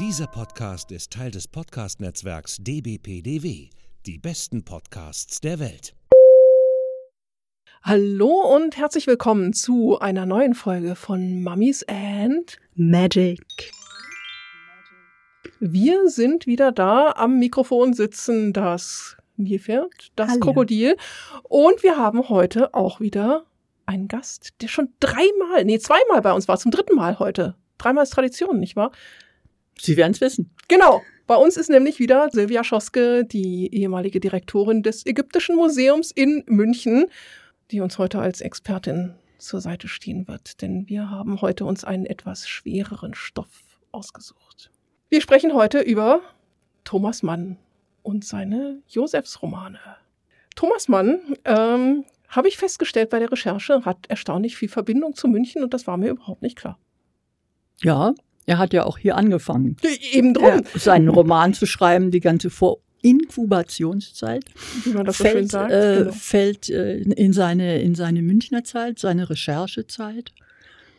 Dieser Podcast ist Teil des Podcast-Netzwerks dbpdw. Die besten Podcasts der Welt. Hallo und herzlich willkommen zu einer neuen Folge von Mummies and Magic. Wir sind wieder da. Am Mikrofon sitzen das Nilpferd, das Hallo. Krokodil. Und wir haben heute auch wieder einen Gast, der schon dreimal, nee, zweimal bei uns war, zum dritten Mal heute. Dreimal ist Tradition, nicht wahr? Sie werden es wissen. Genau. Bei uns ist nämlich wieder Silvia Schoske, die ehemalige Direktorin des Ägyptischen Museums in München, die uns heute als Expertin zur Seite stehen wird. Denn wir haben heute uns einen etwas schwereren Stoff ausgesucht. Wir sprechen heute über Thomas Mann und seine Josefsromane. Thomas Mann, ähm, habe ich festgestellt bei der Recherche, hat erstaunlich viel Verbindung zu München und das war mir überhaupt nicht klar. Ja, er hat ja auch hier angefangen, Eben drum, seinen Roman zu schreiben, die ganze Vorinkubationszeit. wie man das so schön fällt, sagt. äh, Genau. fällt äh, in, seine, in seine Münchner Zeit, seine Recherchezeit.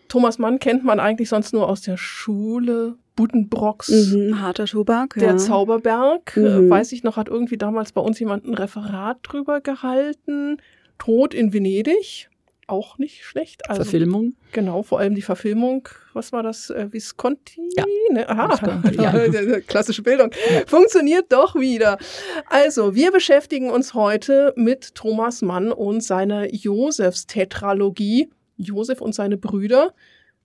Thomas Mann kennt man eigentlich sonst nur aus der Schule, Buddenbrocks, Mhm, harter Tobak. der ja. Zauberberg. Mhm. Äh, weiß ich noch, hat irgendwie damals bei uns jemand ein Referat drüber gehalten. Tod in Venedig. Auch nicht schlecht. Also, Verfilmung. Genau, vor allem die Verfilmung. Was war das? Äh, Visconti? Ja. Ne? Aha, ja. klassische Bildung. Funktioniert doch wieder. Also, wir beschäftigen uns heute mit Thomas Mann und seiner Josefs-Tetralogie. Josef und seine Brüder.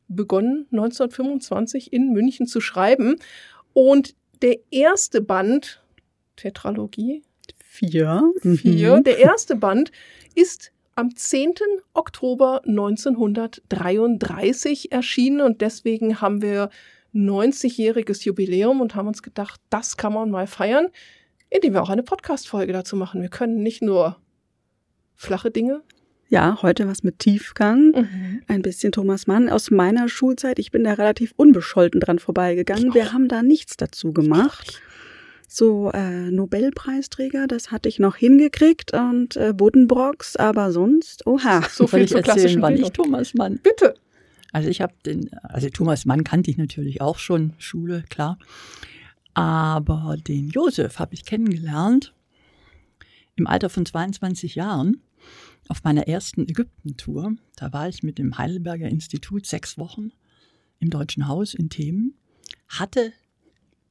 Begonnen 1925 in München zu schreiben. Und der erste Band, Tetralogie, Vier. vier. Mhm. Der erste Band ist am 10. Oktober 1933 erschienen und deswegen haben wir 90-jähriges Jubiläum und haben uns gedacht, das kann man mal feiern, indem wir auch eine Podcast-Folge dazu machen. Wir können nicht nur flache Dinge. Ja, heute was mit Tiefgang. Ein bisschen Thomas Mann aus meiner Schulzeit. Ich bin da relativ unbescholten dran vorbeigegangen. Wir haben da nichts dazu gemacht. So äh, Nobelpreisträger, das hatte ich noch hingekriegt und äh, Buddenbrocks, aber sonst, oha. So viel zur erzählen, klassischen wann ich. Thomas Mann. Bitte. Also ich habe den, also Thomas Mann kannte ich natürlich auch schon, Schule, klar. Aber den Josef habe ich kennengelernt im Alter von 22 Jahren auf meiner ersten Ägypten-Tour. Da war ich mit dem Heidelberger Institut sechs Wochen im Deutschen Haus in Themen, hatte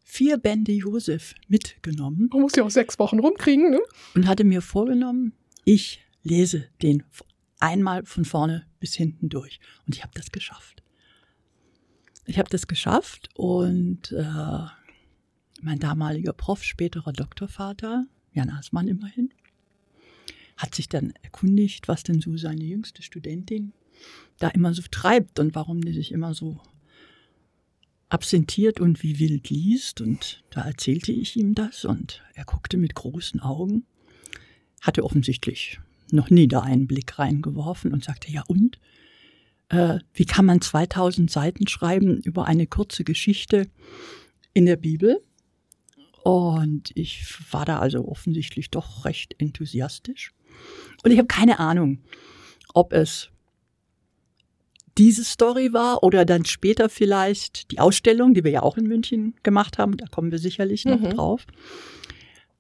vier Bände Josef mitgenommen Man muss ja auch sechs Wochen rumkriegen, ne? und hatte mir vorgenommen, ich lese den einmal von vorne bis hinten durch. Und ich habe das geschafft. Ich habe das geschafft und äh, mein damaliger Prof, späterer Doktorvater, Jan Asmann immerhin, hat sich dann erkundigt, was denn so seine jüngste Studentin da immer so treibt und warum die sich immer so absentiert und wie wild liest. Und da erzählte ich ihm das und er guckte mit großen Augen, hatte offensichtlich noch nie da einen Blick reingeworfen und sagte, ja und? Äh, wie kann man 2000 Seiten schreiben über eine kurze Geschichte in der Bibel? Und ich war da also offensichtlich doch recht enthusiastisch. Und ich habe keine Ahnung, ob es diese Story war oder dann später vielleicht die Ausstellung, die wir ja auch in München gemacht haben. Da kommen wir sicherlich noch Mhm. drauf.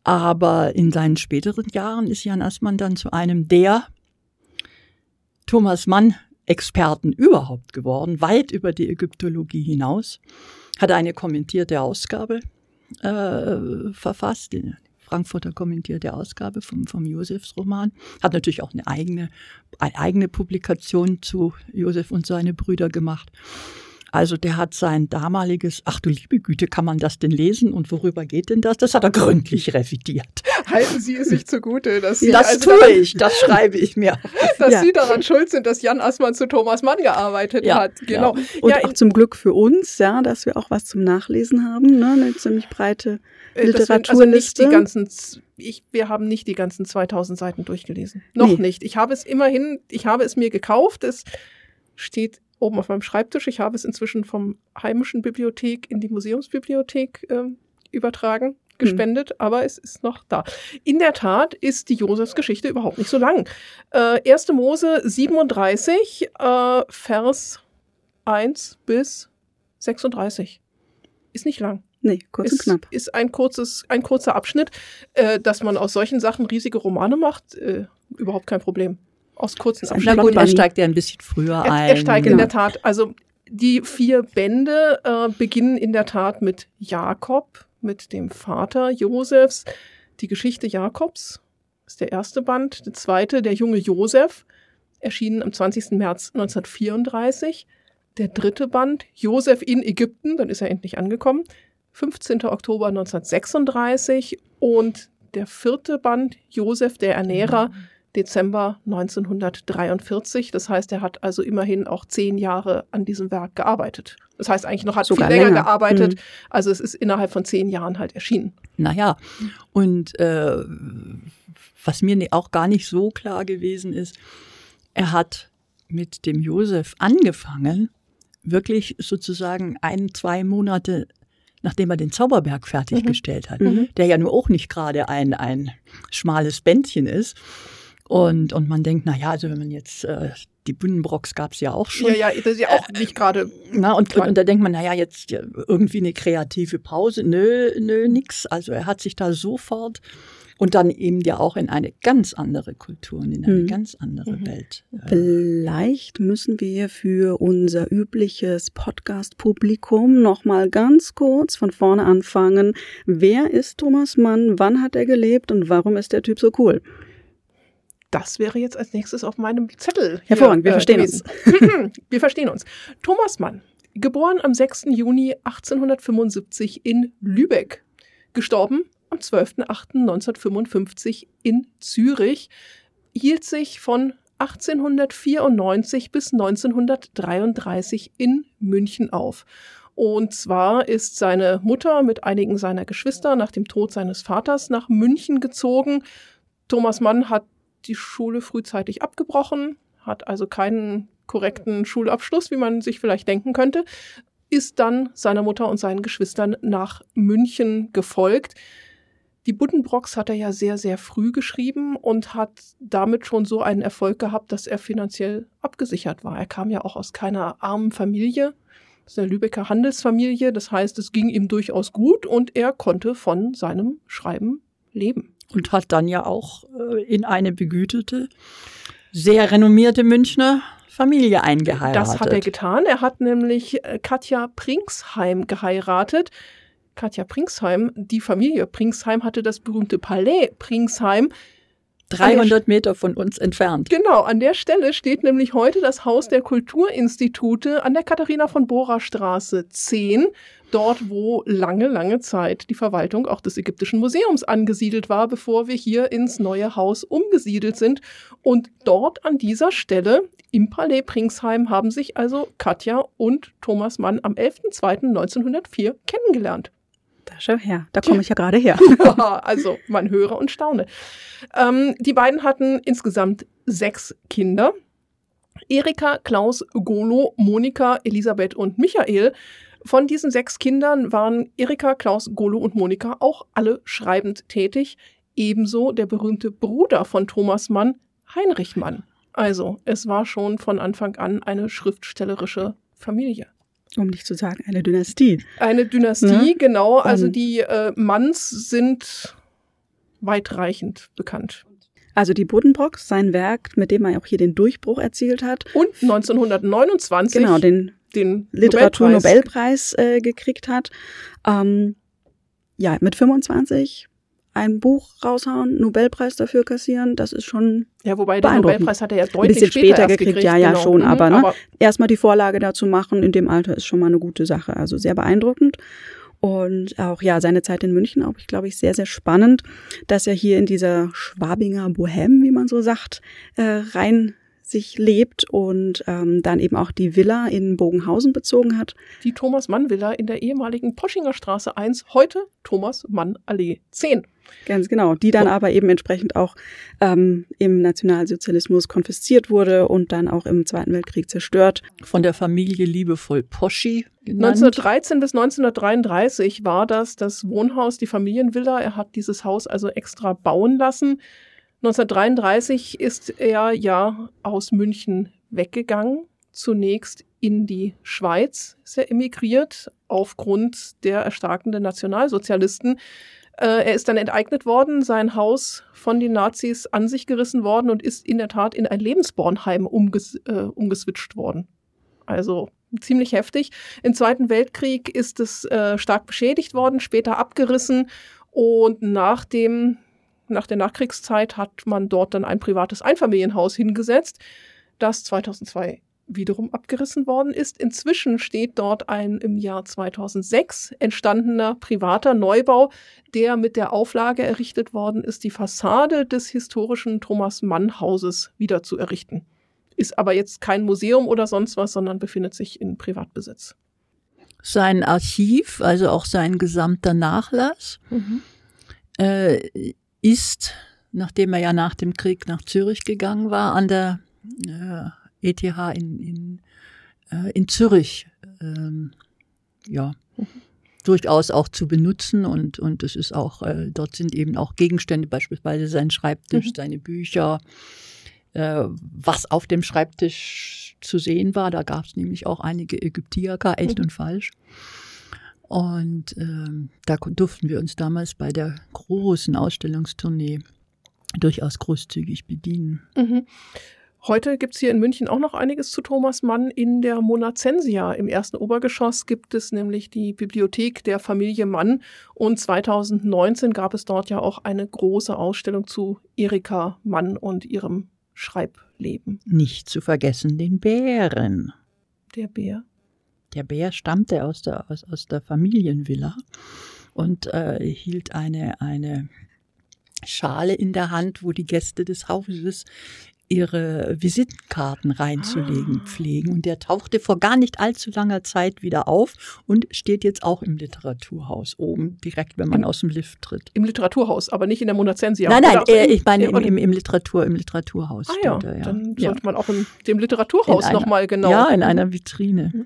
Aber in seinen späteren Jahren ist Jan Assmann dann zu einem der Thomas Mann Experten überhaupt geworden, weit über die Ägyptologie hinaus. Hat eine kommentierte Ausgabe äh, verfasst, Frankfurter kommentierte Ausgabe vom, vom Josefs-Roman. Hat natürlich auch eine eigene, eine eigene Publikation zu Josef und seine Brüder gemacht. Also der hat sein damaliges, ach du liebe Güte, kann man das denn lesen und worüber geht denn das? Das hat er gründlich revidiert. Halten Sie es sich zugute, dass Sie, Das also tue daran- ich, das schreibe ich mir. dass Ja. Sie daran schuld sind, dass Jan Assmann zu Thomas Mann gearbeitet Ja, hat. Genau. Und ja, auch zum Glück für uns, ja, dass wir auch was zum Nachlesen haben, ne? Eine ziemlich breite Äh, Also nicht die Literaturliste. ganzen, z- ich, wir haben nicht die ganzen 2000 Seiten durchgelesen. Noch Nee. nicht. Ich habe es immerhin, ich habe es mir gekauft. Es steht oben auf meinem Schreibtisch. Ich habe es inzwischen vom heimischen Bibliothek in die Museumsbibliothek ähm, übertragen, gespendet, aber es ist noch da. In der Tat ist die Josefsgeschichte überhaupt nicht so lang. Äh, 1. Mose 37, äh, Vers 1 bis 36. Ist nicht lang. Nee, kurz und ist, knapp. ist ein kurzes, ein kurzer Abschnitt, äh, dass man aus solchen Sachen riesige Romane macht, äh, überhaupt kein Problem. Aus kurzen ein Na Abschnitten. gut, er steigt ja ein bisschen früher Er, ein. er steigt in Genau. der Tat, also die vier Bände äh, beginnen in der Tat mit Jakob, mit dem Vater Josefs. Die Geschichte Jakobs ist der erste Band. Der zweite, der junge Josef, erschienen am 20. März 1934. Der dritte Band, Josef in Ägypten, dann ist er endlich angekommen, 15. Oktober 1936. Und der vierte Band, Josef der Ernährer, Dezember 1943. Das heißt, er hat also immerhin auch zehn Jahre an diesem Werk gearbeitet. Das heißt eigentlich noch, hat Sogar viel länger länger. gearbeitet. Mhm. Also es ist innerhalb von zehn Jahren halt erschienen. Naja, und äh, was mir ne- auch gar nicht so klar gewesen ist, er hat mit dem Josef angefangen, wirklich sozusagen ein, zwei Monate, nachdem er den Zauberberg fertiggestellt hat, Mhm. der ja nur auch nicht gerade ein, ein schmales Bändchen ist. Und, und man denkt, na ja, also wenn man jetzt, äh, die Buddenbrocks gab es ja auch schon. Ja, ja, das ist ja auch nicht gerade. Na, und, und, und da denkt man, naja, jetzt ja, irgendwie eine kreative Pause. Nö, nö, nix. Also er hat sich da sofort und dann eben ja auch in eine ganz andere Kultur und in eine Mhm. ganz andere Mhm. Welt. Äh, Vielleicht müssen wir für unser übliches Podcast-Publikum noch mal ganz kurz von vorne anfangen. Wer ist Thomas Mann? Wann hat er gelebt und warum ist der Typ so cool? Das wäre jetzt als nächstes auf meinem Zettel. hier, Hervorragend, wir verstehen gewesen. wir verstehen uns. Thomas Mann, geboren am 6. Juni 1875 in Lübeck, gestorben am 12.08.1955 in Zürich, hielt sich von 1894 bis 1933 in München auf. Und zwar ist seine Mutter mit einigen seiner Geschwister nach dem Tod seines Vaters nach München gezogen. Thomas Mann hat die Schule frühzeitig abgebrochen, hat also keinen korrekten Schulabschluss, wie man sich vielleicht denken könnte, ist dann seiner Mutter und seinen Geschwistern nach München gefolgt. Die Buddenbrocks hat er ja sehr, sehr früh geschrieben und hat damit schon so einen Erfolg gehabt, dass er finanziell abgesichert war. Er kam ja auch aus keiner armen Familie, aus einer Lübecker Handelsfamilie. Das heißt, es ging ihm durchaus gut und er konnte von seinem Schreiben leben. und hat dann ja auch äh, in eine begütete, sehr renommierte Münchner Familie eingeheiratet. Das hat er getan. Er hat nämlich äh, Katja Pringsheim geheiratet. Katja Pringsheim, die Familie Pringsheim hatte das berühmte Palais Pringsheim. 300 Meter von uns entfernt. Genau, an der Stelle steht nämlich heute das Haus der Kulturinstitute an der Katharina von Bora Straße 10, dort wo lange, lange Zeit die Verwaltung auch des Ägyptischen Museums angesiedelt war, bevor wir hier ins neue Haus umgesiedelt sind. Und dort an dieser Stelle im Palais Pringsheim haben sich also Katja und Thomas Mann am 11.02.1904 kennengelernt. Da schau her, da komme ich ja gerade her. Ja, also man höre und staune. Ähm, die beiden hatten insgesamt sechs Kinder. Erika, Klaus, Golo, Monika, Elisabeth und Michael. Von diesen sechs Kindern waren Erika, Klaus, Golo und Monika auch alle schreibend tätig. Ebenso der berühmte Bruder von Thomas Mann, Heinrich Mann. Also, es war schon von Anfang an eine schriftstellerische Familie. Um nicht zu sagen, eine Dynastie. Eine Dynastie, Ne? genau. Also Und- die äh, Manns sind weitreichend bekannt. Also die Buddenbrocks, sein Werk, mit dem er auch hier den Durchbruch erzielt hat. Und 1929 Genau, den den Literaturnobelpreis äh, gekriegt hat. Ähm, ja, mit 25 ein Buch raushauen, Nobelpreis dafür kassieren, das ist schon Ja, wobei der. Nobelpreis hat er ja ein deutlich bisschen später, später gekriegt. gekriegt. Ja, ja, genau. schon, Mhm, aber, ne, erstmal die Vorlage dazu machen in dem Alter ist schon mal eine gute Sache. Also sehr beeindruckend. Und auch ja, seine Zeit in München auch, ich glaube ich, sehr, sehr spannend, dass er hier in dieser Schwabinger Bohème, wie man so sagt, äh, rein sich lebt und ähm, dann eben auch die Villa in Bogenhausen bezogen hat. die Thomas Mann Villa in der ehemaligen Poschinger Straße 1, heute Thomas Mann Allee 10. Ganz genau, die dann Oh. aber eben entsprechend auch ähm, im Nationalsozialismus konfisziert wurde und dann auch im Zweiten Weltkrieg zerstört. Von der Familie liebevoll Poschi genannt. 1913 bis 1933 war das das Wohnhaus, die Familienvilla. Er hat dieses Haus also extra bauen lassen. 1933 ist er ja aus München weggegangen. Zunächst in die Schweiz ist er emigriert aufgrund der erstarkenden Nationalsozialisten. Äh, er ist dann enteignet worden, sein Haus von den Nazis an sich gerissen worden und ist in der Tat in ein Lebensbornheim umges äh, umgeswitcht worden. Also ziemlich heftig. Im Zweiten Weltkrieg ist es äh, stark beschädigt worden, später abgerissen und nach dem nach der Nachkriegszeit hat man dort dann ein privates Einfamilienhaus hingesetzt, das 2002 wiederum abgerissen worden ist. Inzwischen steht dort ein im Jahr 2006 entstandener privater Neubau, der mit der Auflage errichtet worden ist, die Fassade des historischen Thomas Mann Hauses wieder zu errichten. Ist aber jetzt kein Museum oder sonst was, sondern befindet sich in Privatbesitz. Sein Archiv, also auch sein gesamter Nachlass, mhm. Ist, nachdem er ja nach dem Krieg nach Zürich gegangen war, an der äh, ETH in, in, äh, in Zürich, ähm, ja, mhm. durchaus auch zu benutzen und, und es ist auch, äh, dort sind eben auch Gegenstände, beispielsweise sein Schreibtisch, mhm. seine Bücher, äh, was auf dem Schreibtisch zu sehen war. Da gab es nämlich auch einige Ägyptiaker, echt mhm. und falsch. Und ähm, da durften wir uns damals bei der großen Ausstellungstournee durchaus großzügig bedienen. Mhm. Heute gibt's hier in München auch noch einiges zu Thomas Mann. In der Monazensia im ersten Obergeschoss gibt es nämlich die Bibliothek der Familie Mann. Und 2019 gab es dort ja auch eine große Ausstellung zu Erika Mann und ihrem Schreibleben. Nicht zu vergessen den Bären. Der Bär. Der Bär stammte aus der, aus, aus der Familienvilla und äh, hielt eine, eine Schale in der Hand, wo die Gäste des Hauses ihre Visitenkarten reinzulegen ah. pflegen. Und der tauchte vor gar nicht allzu langer Zeit wieder auf und steht jetzt auch im Literaturhaus oben, direkt, wenn man Im, aus dem Lift tritt. Im Literaturhaus, aber nicht in der Monazensia. Nein, nein, äh, ich meine im, im, im, Literatur, im Literaturhaus. Ah ja, er, ja. dann ja. sollte man auch in dem Literaturhaus nochmal genau. Ja, in einer Vitrine. Mhm.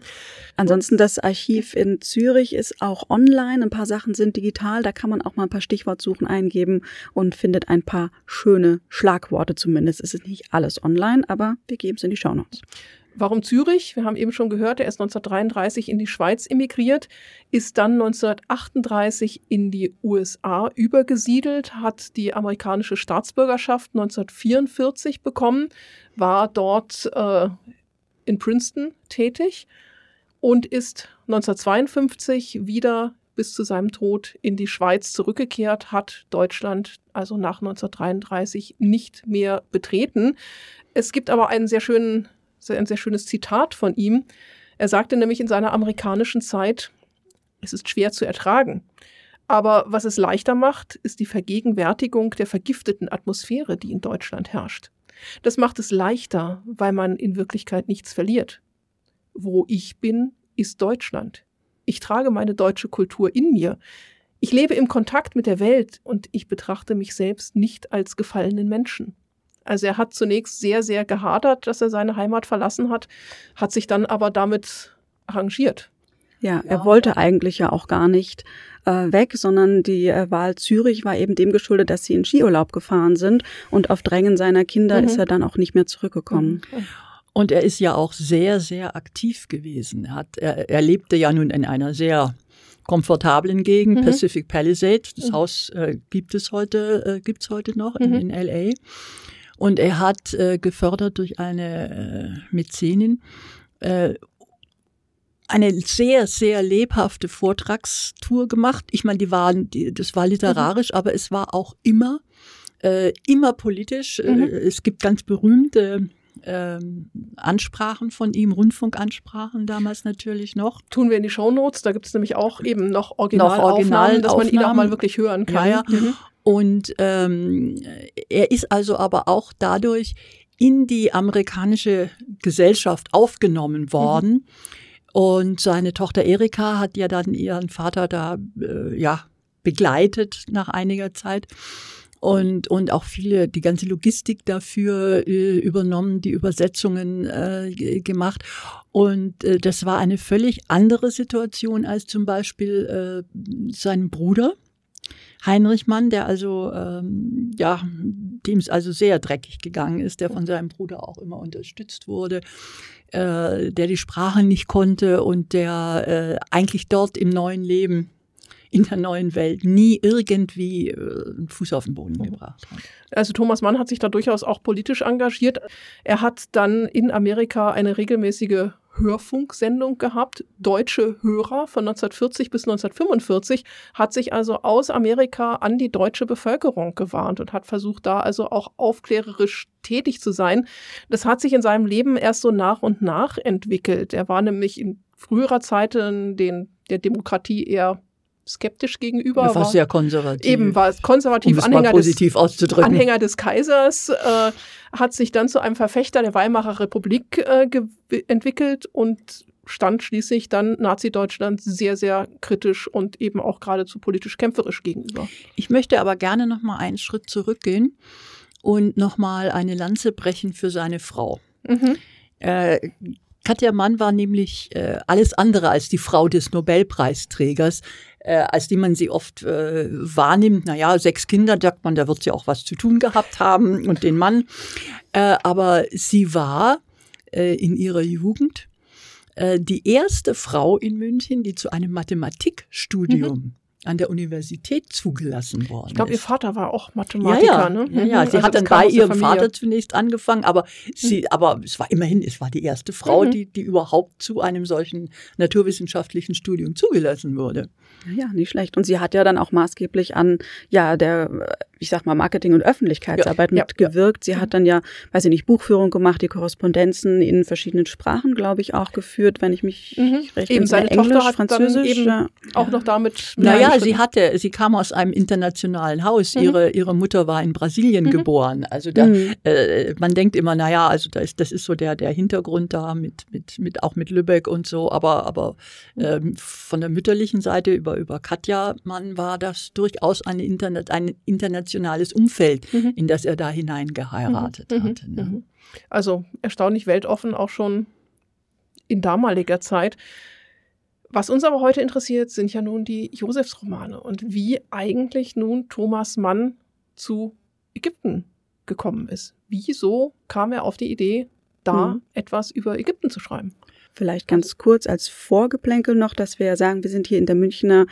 Ansonsten das Archiv in Zürich ist auch online. Ein paar Sachen sind digital. Da kann man auch mal ein paar Stichwortsuchen eingeben und findet ein paar schöne Schlagworte zumindest. Es ist nicht alles online, aber wir geben es in die Shownotes. Warum Zürich? Wir haben eben schon gehört, er ist 1933 in die Schweiz emigriert, ist dann 1938 in die USA übergesiedelt, hat die amerikanische Staatsbürgerschaft 1944 bekommen, war dort äh, in Princeton tätig und ist 1952 wieder bis zu seinem Tod in die Schweiz zurückgekehrt, hat Deutschland also nach 1933 nicht mehr betreten. Es gibt aber einen sehr schönen, ein sehr schönes Zitat von ihm. Er sagte nämlich in seiner amerikanischen Zeit, es ist schwer zu ertragen. Aber was es leichter macht, ist die Vergegenwärtigung der vergifteten Atmosphäre, die in Deutschland herrscht. Das macht es leichter, weil man in Wirklichkeit nichts verliert. Wo ich bin, ist Deutschland. Ich trage meine deutsche Kultur in mir. Ich lebe im Kontakt mit der Welt und ich betrachte mich selbst nicht als gefallenen Menschen. Also er hat zunächst sehr, sehr gehadert, dass er seine Heimat verlassen hat, hat sich dann aber damit arrangiert. Ja, er wollte eigentlich ja auch gar nicht äh, weg, sondern die äh, Wahl Zürich war eben dem geschuldet, dass sie in Skiurlaub gefahren sind und auf Drängen seiner Kinder mhm. ist er dann auch nicht mehr zurückgekommen. Mhm. Und er ist ja auch sehr, sehr aktiv gewesen. Er, hat, er, er lebte ja nun in einer sehr komfortablen Gegend, mhm. Pacific Palisades. Das mhm. Haus äh, gibt es heute, äh, gibt's heute noch in, mhm. in LA. Und er hat äh, gefördert durch eine äh, Mäzenin äh, eine sehr, sehr lebhafte Vortragstour gemacht. Ich meine, die waren, die, das war literarisch, mhm. aber es war auch immer, äh, immer politisch. Äh, mhm. es gibt ganz berühmte ähm, Ansprachen von ihm, Rundfunkansprachen damals natürlich noch. Tun wir in die Shownotes, da gibt es nämlich auch eben noch Originalaufnahmen, dass man ihn auch mal wirklich hören kann. Ja, ja. Mhm. Und ähm, er ist also aber auch dadurch in die amerikanische Gesellschaft aufgenommen mhm. worden. Mhm. Und seine Tochter Erika hat ja dann ihren Vater da äh, ja begleitet nach einiger Zeit und, und auch viele, die ganze Logistik dafür äh, übernommen, die Übersetzungen äh, gemacht. Und äh, das war eine völlig andere Situation als zum Beispiel äh, sein Bruder. Heinrich Mann, der also, ähm, ja, dem es also sehr dreckig gegangen ist, der von seinem Bruder auch immer unterstützt wurde. äh, der die Sprache nicht konnte und der äh, eigentlich dort im neuen Leben in der neuen Welt nie irgendwie äh, einen Fuß auf den Boden Mhm. gebracht hat. Also Thomas Mann hat sich da durchaus auch politisch engagiert. Er hat dann in Amerika eine regelmäßige Hörfunksendung gehabt. Deutsche Hörer von 1940 bis 1945 hat sich also aus Amerika an die deutsche Bevölkerung gewarnt und hat versucht, da also auch aufklärerisch tätig zu sein. Das hat sich in seinem Leben erst so nach und nach entwickelt. Er war nämlich in früherer Zeit den, der Demokratie eher skeptisch gegenüber. Er war sehr konservativ. Eben war konservativ um es Anhänger positiv des auszudrücken. Anhänger des Kaisers, äh, hat sich dann zu einem Verfechter der Weimarer Republik äh, entwickelt und stand schließlich dann Nazi-Deutschland sehr, sehr kritisch und eben auch geradezu politisch kämpferisch gegenüber. Ich möchte aber gerne noch mal einen Schritt zurückgehen und noch mal eine Lanze brechen für seine Frau. Mhm. Äh, Katja Mann war nämlich äh, alles andere als die Frau des Nobelpreisträgers, äh, als die man sie oft äh, wahrnimmt. Naja, sechs Kinder, sagt man, da wird sie auch was zu tun gehabt haben und den Mann. Äh, aber sie war äh, in ihrer Jugend äh, die erste Frau in München, die zu einem Mathematikstudium Mhm. An der Universität zugelassen worden Ich glaube, ihr. Vater war auch Ja, Mathematiker, ja, ne? ja, ja. Mhm. Sie Also hat dann bei ihrem. Vater zunächst angefangen, aber sie, aber es war immerhin, es war die erste Frau, Mhm. die, die überhaupt zu einem solchen naturwissenschaftlichen Studium zugelassen wurde. Ja, nicht schlecht. Und sie hat ja dann auch maßgeblich an, ja, der, ich sag mal, Marketing- und Öffentlichkeitsarbeit Ja, ja, mitgewirkt. Sie hat dann ja, weiß ich nicht, Buchführung gemacht, die Korrespondenzen in verschiedenen Sprachen, glaube ich, auch geführt, wenn ich mich Mhm. recht Eben, seine Englisch, Tochter hat dann Französisch. eben ja. Auch noch damit. mit Naja, sie hatte, sie kam aus einem internationalen Haus. Mhm. Ihre, ihre Mutter war in Brasilien Mhm. geboren. Also da, Mhm. äh, man denkt immer, naja, also da ist, das ist so der, der Hintergrund da mit, mit, mit, auch mit Lübeck und so. Aber, aber ähm, von der mütterlichen Seite über, über Katja Mann war das durchaus eine Internet, ein internationales Umfeld, Mhm. in das er da hinein geheiratet Mhm, hatte. Ne? Also erstaunlich weltoffen, auch schon in damaliger Zeit. Was uns aber heute interessiert, sind ja nun die Josefsromane und wie eigentlich nun Thomas Mann zu Ägypten gekommen ist. Wieso kam er auf die Idee, da Mhm. etwas über Ägypten zu schreiben? Vielleicht ganz kurz als Vorgeplänkel noch, dass wir sagen, wir sind hier in der Münchner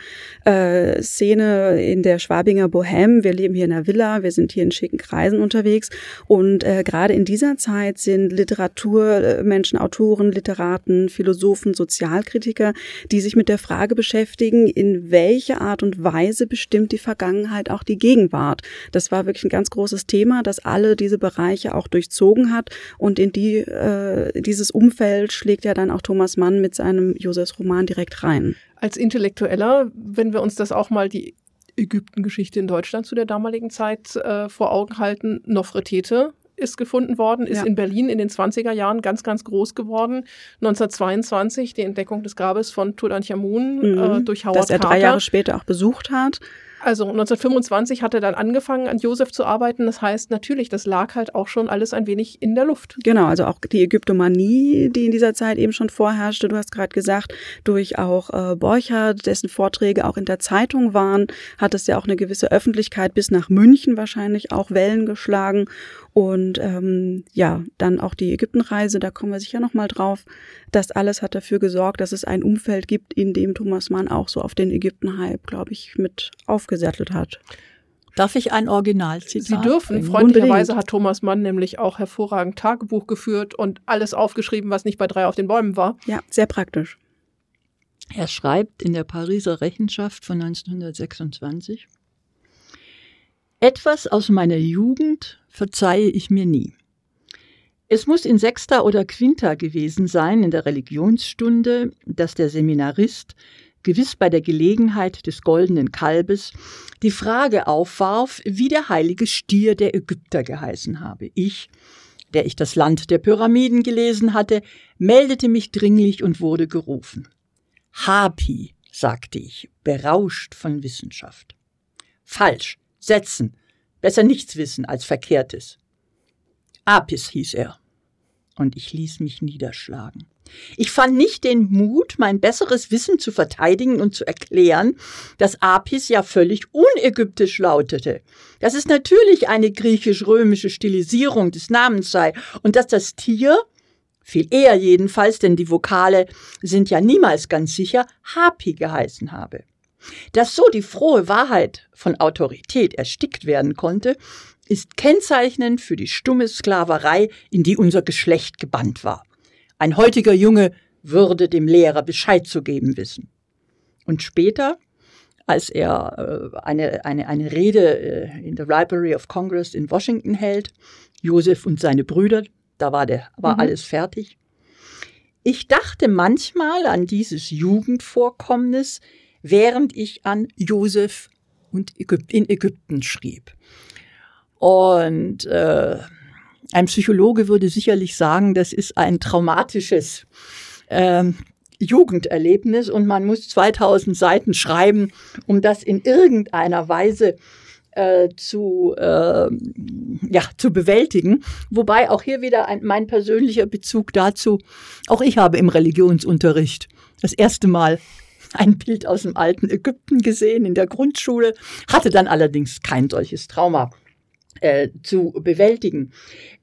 äh, Szene in der Schwabinger Bohème. Wir leben hier in einer Villa, wir sind hier in schicken Kreisen unterwegs. Und äh, gerade in dieser Zeit sind Literaturmenschen, Autoren, Literaten, Philosophen, Sozialkritiker, die sich mit der Frage beschäftigen, in welche Art und Weise bestimmt die Vergangenheit auch die Gegenwart. Das war wirklich ein ganz großes Thema, das alle diese Bereiche auch durchzogen hat. Und in die, äh, dieses Umfeld schlägt ja dann auch Thomas Mann mit seinem Josefs-Roman direkt rein. Als Intellektueller, wenn wir uns das auch mal die Ägyptengeschichte in Deutschland zu der damaligen Zeit äh, vor Augen halten, Nofretete ist gefunden worden, ist Ja. in Berlin in den 20er Jahren ganz, ganz groß geworden. 1922 die Entdeckung des Grabes von Tutanchamun äh, Mhm. durch Howard das er drei Carter. Jahre später auch besucht hat. Also 1925 hat er dann angefangen, an Josef zu arbeiten. Das heißt natürlich, das lag halt auch schon alles ein wenig in der Luft. Genau, also auch die Ägyptomanie, die in dieser Zeit eben schon vorherrschte, du hast gerade gesagt, durch auch äh, Borchardt, dessen Vorträge auch in der Zeitung waren, hat es ja auch eine gewisse Öffentlichkeit bis nach München wahrscheinlich auch Wellen geschlagen. Und ähm, ja, dann auch die Ägyptenreise, da kommen wir sicher nochmal drauf. Das alles hat dafür gesorgt, dass es ein Umfeld gibt, in dem Thomas Mann auch so auf den Ägypten-Hype, glaube ich, mit aufgesattelt hat. Darf ich ein Originalzitat? Sie dürfen. bringen? Freundlicherweise hat Thomas Mann nämlich auch hervorragend Tagebuch geführt und alles aufgeschrieben, was nicht bei drei auf den Bäumen war. Ja, sehr praktisch. Er schreibt in der Pariser Rechenschaft von 1926, Etwas aus meiner Jugend verzeihe ich mir nie. Es muss in Sechsta oder Quinta gewesen sein in der Religionsstunde, dass der Seminarist, gewiss bei der Gelegenheit des goldenen Kalbes, die Frage aufwarf, wie der heilige Stier der Ägypter geheißen habe. Ich, der ich das Land der Pyramiden gelesen hatte, meldete mich dringlich und wurde gerufen. Hapi, sagte ich, berauscht von Wissenschaft. Falsch, setzen, besser nichts wissen als Verkehrtes. Apis hieß er. Und ich ließ mich niederschlagen. Ich fand nicht den Mut, mein besseres Wissen zu verteidigen und zu erklären, dass Apis ja völlig unägyptisch lautete, dass es natürlich eine griechisch-römische Stilisierung des Namens sei und dass das Tier viel eher jedenfalls, denn die Vokale sind ja niemals ganz sicher, Hapi geheißen habe. Dass so die frohe Wahrheit von Autorität erstickt werden konnte, ist kennzeichnend für die stumme Sklaverei, in die unser Geschlecht gebannt war. Ein heutiger Junge würde dem Lehrer Bescheid zu geben wissen. Und später, als er äh, eine, eine, eine Rede äh, in der Library of Congress in Washington hält, Josef und seine Brüder, da war, der, war mhm. alles fertig. Ich dachte manchmal an dieses Jugendvorkommnis, während ich an Josef und Ägypt, in Ägypten schrieb. Und äh, ein Psychologe würde sicherlich sagen, das ist ein traumatisches ähm, Jugenderlebnis und man muss 2000 Seiten schreiben, um das in irgendeiner Weise äh, zu, äh, ja, zu bewältigen. Wobei auch hier wieder ein, mein persönlicher Bezug dazu, auch ich habe im Religionsunterricht das erste Mal ein Bild aus dem alten Ägypten gesehen in der Grundschule, hatte dann allerdings kein solches Trauma äh, zu bewältigen.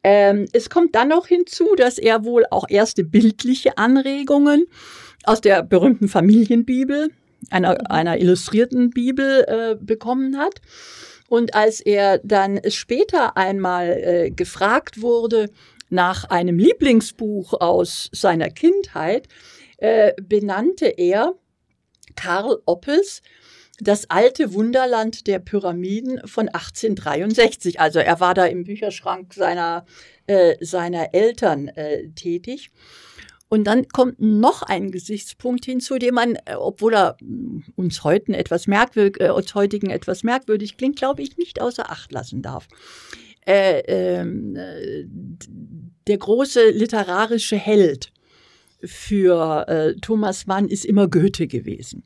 Ähm, es kommt dann noch hinzu, dass er wohl auch erste bildliche Anregungen aus der berühmten Familienbibel, einer, einer illustrierten Bibel, äh, bekommen hat. Und als er dann später einmal äh, gefragt wurde nach einem Lieblingsbuch aus seiner Kindheit, äh, benannte er Karl Oppels das alte Wunderland der Pyramiden von 1863. Also er war da im Bücherschrank seiner, äh, seiner Eltern äh, tätig. Und dann kommt noch ein Gesichtspunkt hinzu, den man, äh, obwohl er mm, uns heute etwas merkwürdig, äh, uns heutigen etwas merkwürdig klingt, glaube ich, nicht außer Acht lassen darf. Äh, ähm, äh, der große literarische Held für äh, Thomas Mann ist immer Goethe gewesen.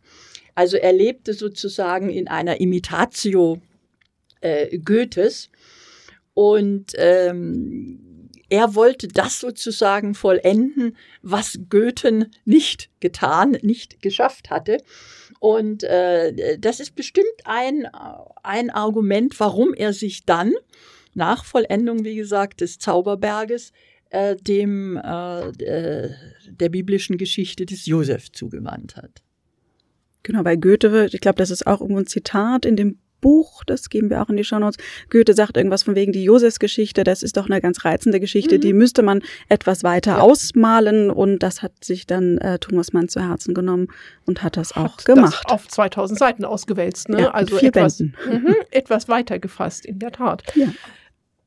Also er lebte sozusagen in einer Imitatio äh, Goethes und ähm, er wollte das sozusagen vollenden, was Goethen nicht getan, nicht geschafft hatte. Und äh, das ist bestimmt ein, ein Argument, warum er sich dann nach Vollendung, wie gesagt, des Zauberberges äh, dem äh, äh der biblischen Geschichte des Josef zugewandt hat. Genau, bei Goethe, ich glaube, das ist auch irgendwo ein Zitat in dem Buch, das geben wir auch in die Shownotes. Goethe sagt irgendwas von wegen die Josefsgeschichte, das ist doch eine ganz reizende Geschichte, mhm. die müsste man etwas weiter ja. ausmalen und das hat sich dann äh, Thomas Mann zu Herzen genommen und hat das auch hat gemacht. Das auf 2000 Seiten ausgewälzt, ne? Ja, also etwas, mh, etwas weiter gefasst, in der Tat. Ja.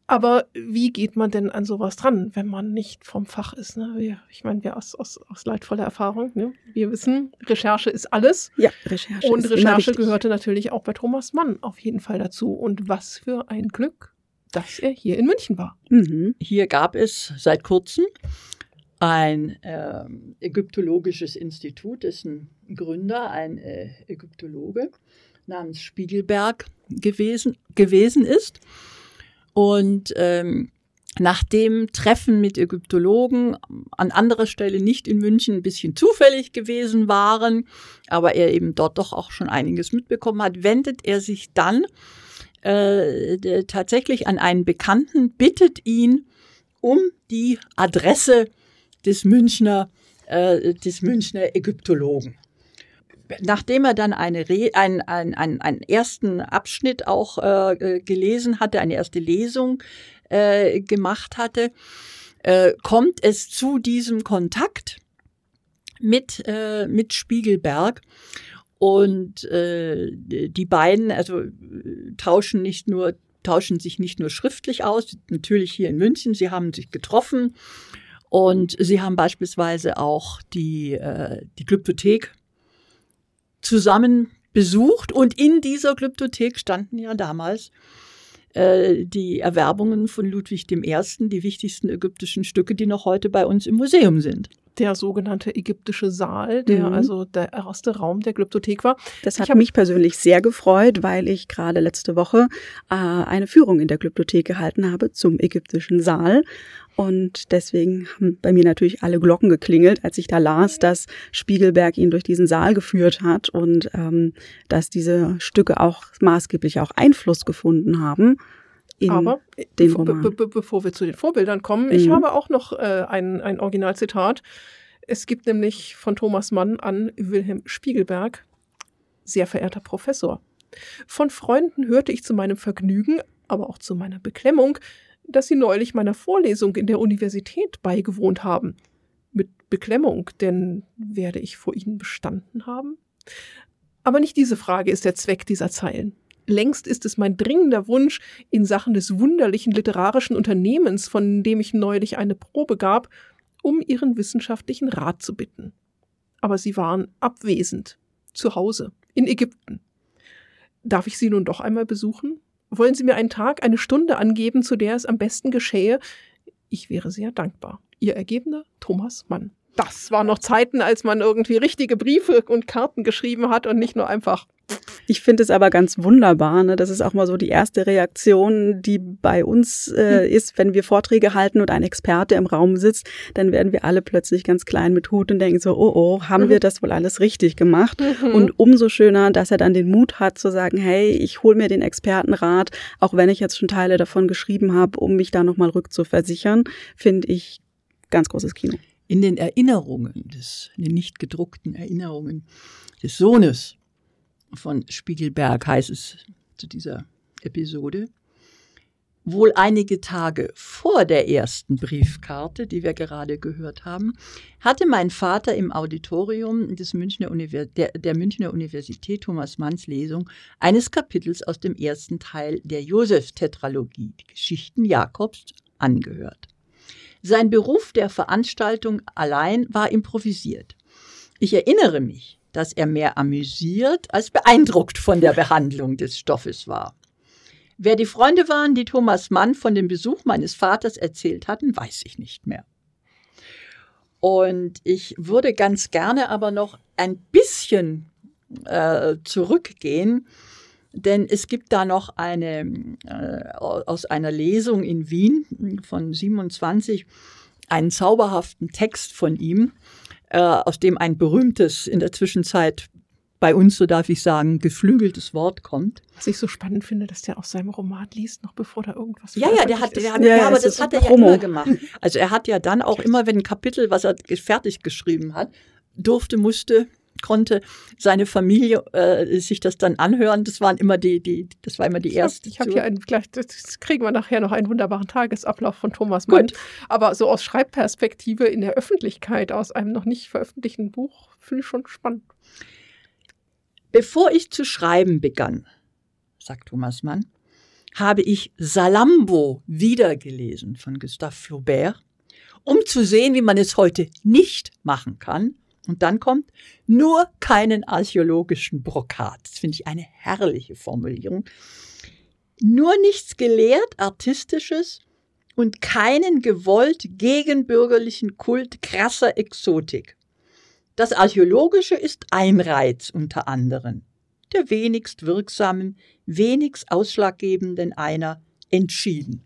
Aber wie geht man denn an sowas dran, wenn man nicht vom Fach ist? Ne? Ich meine, wir aus, aus, aus leidvoller Erfahrung, ne? wir wissen, Recherche ist alles. Ja, Recherche. Und Recherche gehörte natürlich auch bei Thomas Mann auf jeden Fall dazu. Und was für ein Glück, dass er hier in München war. Mhm. Hier gab es seit kurzem ein äh, ägyptologisches Institut, dessen Gründer ein äh, Ägyptologe namens Spiegelberg gewesen, gewesen ist. Und ähm, nach dem Treffen mit Ägyptologen an anderer Stelle nicht in München ein bisschen zufällig gewesen waren, aber er eben dort doch auch schon einiges mitbekommen hat, wendet er sich dann äh, tatsächlich an einen Bekannten, bittet ihn um die Adresse des Münchner, äh, des Münchner Ägyptologen nachdem er dann eine Re ein, ein, ein, einen ersten Abschnitt auch äh, gelesen hatte, eine erste Lesung äh, gemacht hatte, äh, kommt es zu diesem Kontakt mit, äh, mit Spiegelberg. Und äh, die beiden, also tauschen nicht nur, tauschen sich nicht nur schriftlich aus, natürlich hier in München, sie haben sich getroffen und sie haben beispielsweise auch die, äh, die Glyptothek zusammen besucht und in dieser Glyptothek standen ja damals äh, die Erwerbungen von Ludwig I., die wichtigsten ägyptischen Stücke, die noch heute bei uns im Museum sind der sogenannte ägyptische Saal, der mhm. also der erste Raum der Glyptothek war. Das hat mich persönlich sehr gefreut, weil ich gerade letzte Woche äh, eine Führung in der Glyptothek gehalten habe zum ägyptischen Saal. Und deswegen haben bei mir natürlich alle Glocken geklingelt, als ich da las, dass Spiegelberg ihn durch diesen Saal geführt hat und ähm, dass diese Stücke auch maßgeblich auch Einfluss gefunden haben in Aber bevor, Roman. be be bevor wir zu den Vorbildern kommen, ich Mhm. habe auch noch äh, ein, ein Originalzitat. Es gibt nämlich von Thomas Mann an Wilhelm Spiegelberg, sehr verehrter Professor. Von Freunden hörte ich zu meinem Vergnügen, aber auch zu meiner Beklemmung, dass sie neulich meiner Vorlesung in der Universität beigewohnt haben. Mit Beklemmung, denn werde ich vor ihnen bestanden haben? Aber nicht diese Frage ist der Zweck dieser Zeilen. Längst ist es mein dringender Wunsch, in Sachen des wunderlichen literarischen Unternehmens, von dem ich neulich eine Probe gab, um ihren wissenschaftlichen Rat zu bitten. Aber sie waren abwesend, zu Hause, in Ägypten. Darf ich Sie nun doch einmal besuchen? Wollen Sie mir einen Tag, eine Stunde angeben, zu der es am besten geschähe? Ich wäre sehr dankbar. Ihr Ergebener Thomas Mann. Das waren noch Zeiten, als man irgendwie richtige Briefe und Karten geschrieben hat und nicht nur einfach. Ich finde es aber ganz wunderbar. Ne? Das ist auch mal so die erste Reaktion, die bei uns äh, ist, wenn wir Vorträge halten und ein Experte im Raum sitzt, dann werden wir alle plötzlich ganz klein mit Hut und denken so, oh oh, haben wir das wohl alles richtig gemacht? Und umso schöner, dass er dann den Mut hat zu sagen, hey, ich hole mir den Expertenrat, auch wenn ich jetzt schon Teile davon geschrieben habe, um mich da nochmal rückzuversichern, finde ich ganz großes Kino. In den Erinnerungen des, in den nicht gedruckten Erinnerungen des Sohnes von Spiegelberg heißt es zu dieser Episode, wohl einige Tage vor der ersten Briefkarte, die wir gerade gehört haben, hatte mein Vater im Auditorium des Münchner Univers der, der Münchner Universität Thomas Manns Lesung eines Kapitels aus dem ersten Teil der Josef-Tetralogie, Geschichten Jakobs, angehört. Sein Beruf der Veranstaltung allein war improvisiert. Ich erinnere mich, dass er mehr amüsiert als beeindruckt von der Behandlung des Stoffes war. Wer die Freunde waren, die Thomas Mann von dem Besuch meines Vaters erzählt hatten, weiß ich nicht mehr. Und ich würde ganz gerne aber noch ein bisschen äh, zurückgehen, denn es gibt da noch eine äh, aus einer Lesung in Wien von 27 einen zauberhaften Text von ihm, äh, aus dem ein berühmtes in der Zwischenzeit bei uns, so darf ich sagen, geflügeltes Wort kommt. Was ich so spannend finde, dass der aus seinem Roman liest, noch bevor da irgendwas Ja, ja, der hat, der hat Ja, ja, aber das hat er ja Promo. immer gemacht. Also er hat ja dann auch immer, wenn ein Kapitel, was er fertig geschrieben hat, durfte, musste, konnte seine Familie äh, sich das dann anhören. Das waren immer die, die, das war immer die Ich habe erste. hab zu- hier einen, gleich, das kriegen wir nachher noch einen wunderbaren Tagesablauf von Thomas Mann. Gut. Aber so aus Schreibperspektive in der Öffentlichkeit, aus einem noch nicht veröffentlichten Buch, finde ich schon spannend. Bevor ich zu schreiben begann, sagt Thomas Mann, habe ich Salambo wiedergelesen von Gustave Flaubert, um zu sehen, wie man es heute nicht machen kann. Und dann kommt nur keinen archäologischen Brokat. Das finde ich eine herrliche Formulierung. Nur nichts gelehrt, artistisches und keinen gewollt gegenbürgerlichen Kult krasser Exotik. Das Archäologische ist ein Reiz unter anderem, der wenigst wirksamen, wenigst ausschlaggebenden einer entschieden.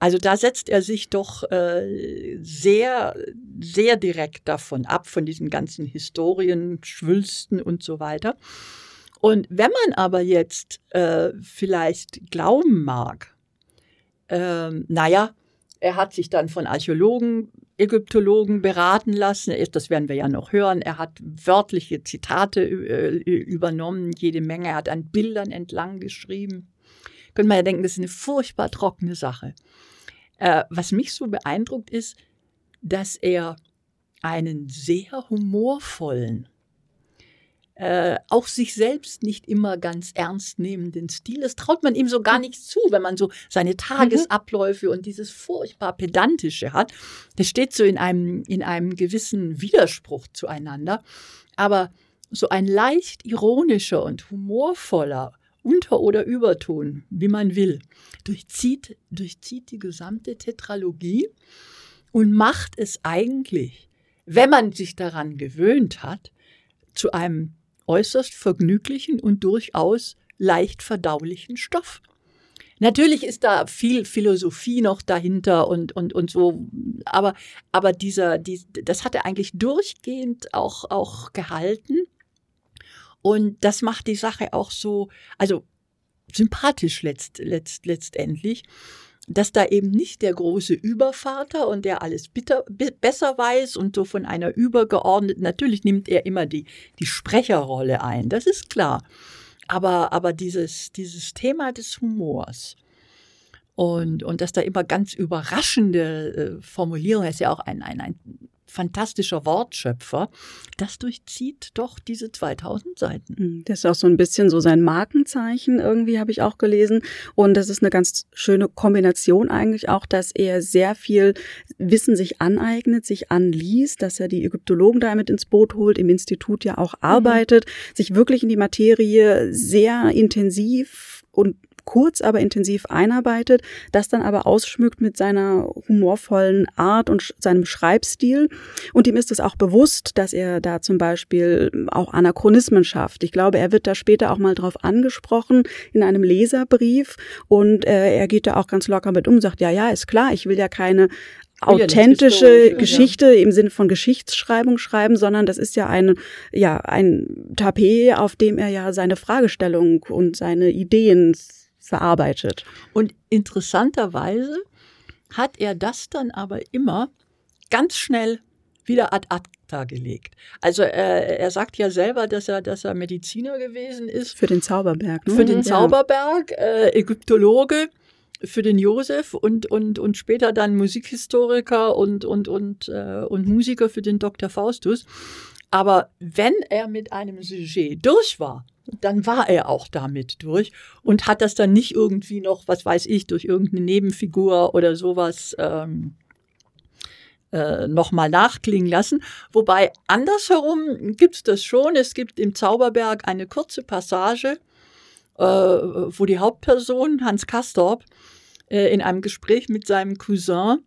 Also da setzt er sich doch äh, sehr, sehr direkt davon ab, von diesen ganzen Historien, Schwülsten und so weiter. Und wenn man aber jetzt äh, vielleicht glauben mag, ähm, naja, er hat sich dann von Archäologen, Ägyptologen beraten lassen. Das werden wir ja noch hören. Er hat wörtliche Zitate äh, übernommen, jede Menge. Er hat an Bildern entlang geschrieben. Könnte man ja denken, das ist eine furchtbar trockene Sache. Äh, was mich so beeindruckt ist, dass er einen sehr humorvollen, äh, auch sich selbst nicht immer ganz ernst nehmenden Stil. Das traut man ihm so gar nicht zu, wenn man so seine Tagesabläufe und dieses furchtbar pedantische hat. Das steht so in einem, in einem gewissen Widerspruch zueinander. Aber so ein leicht ironischer und humorvoller Unter- oder Überton, wie man will, durchzieht, durchzieht die gesamte Tetralogie und macht es eigentlich, wenn man sich daran gewöhnt hat, zu einem äußerst vergnüglichen und durchaus leicht verdaulichen Stoff. Natürlich ist da viel Philosophie noch dahinter und, und, und so, aber, aber dieser, die, das hat er eigentlich durchgehend auch, auch gehalten. Und das macht die Sache auch so, also sympathisch letzt, letzt, letztendlich dass da eben nicht der große Übervater und der alles bitter, besser weiß und so von einer übergeordneten, natürlich nimmt er immer die, die Sprecherrolle ein, das ist klar. Aber, aber dieses, dieses Thema des Humors und, und dass da immer ganz überraschende äh, Formulierungen, ist ja auch ein, ein, ein fantastischer Wortschöpfer, das durchzieht doch diese 2000 Seiten. Hm, das ist auch so ein bisschen so sein Markenzeichen, irgendwie habe ich auch gelesen. Und das ist eine ganz schöne Kombination eigentlich auch, dass er sehr viel Wissen sich aneignet, sich anliest, dass er die Ägyptologen damit ins Boot holt, im Institut ja auch mhm. arbeitet, mhm. sich wirklich in die Materie sehr intensiv und kurz, aber intensiv einarbeitet, das dann aber ausschmückt mit seiner humorvollen Art und seinem Schreibstil. Und ihm ist es auch bewusst, dass er da zum Beispiel auch Anachronismen schafft. Ich glaube, er wird da später auch mal drauf angesprochen in einem Leserbrief und äh, er geht da auch ganz locker mit um, sagt, ja, ja, ist klar, ich will ja keine authentische ja, Geschichte ja. im Sinne von Geschichtsschreibung schreiben, sondern das ist ja ein, ja, ein Tapet, auf dem er ja seine Fragestellung und seine Ideen verarbeitet. Und interessanterweise hat er das dann aber immer ganz schnell wieder ad acta gelegt. Also äh, er sagt ja selber, dass er, dass er Mediziner gewesen ist. Für den Zauberberg. Ne? Für den Zauberberg, äh, Ägyptologe für den Josef und, und, und später dann Musikhistoriker und, und, und, äh, und Musiker für den Dr. Faustus. Aber wenn er mit einem Sujet durch war, dann war er auch damit durch und hat das dann nicht irgendwie noch, was weiß ich, durch irgendeine Nebenfigur oder sowas ähm, äh, nochmal nachklingen lassen. Wobei andersherum gibt es das schon. Es gibt im Zauberberg eine kurze Passage, äh, wo die Hauptperson, Hans Kastorp, äh, in einem Gespräch mit seinem Cousin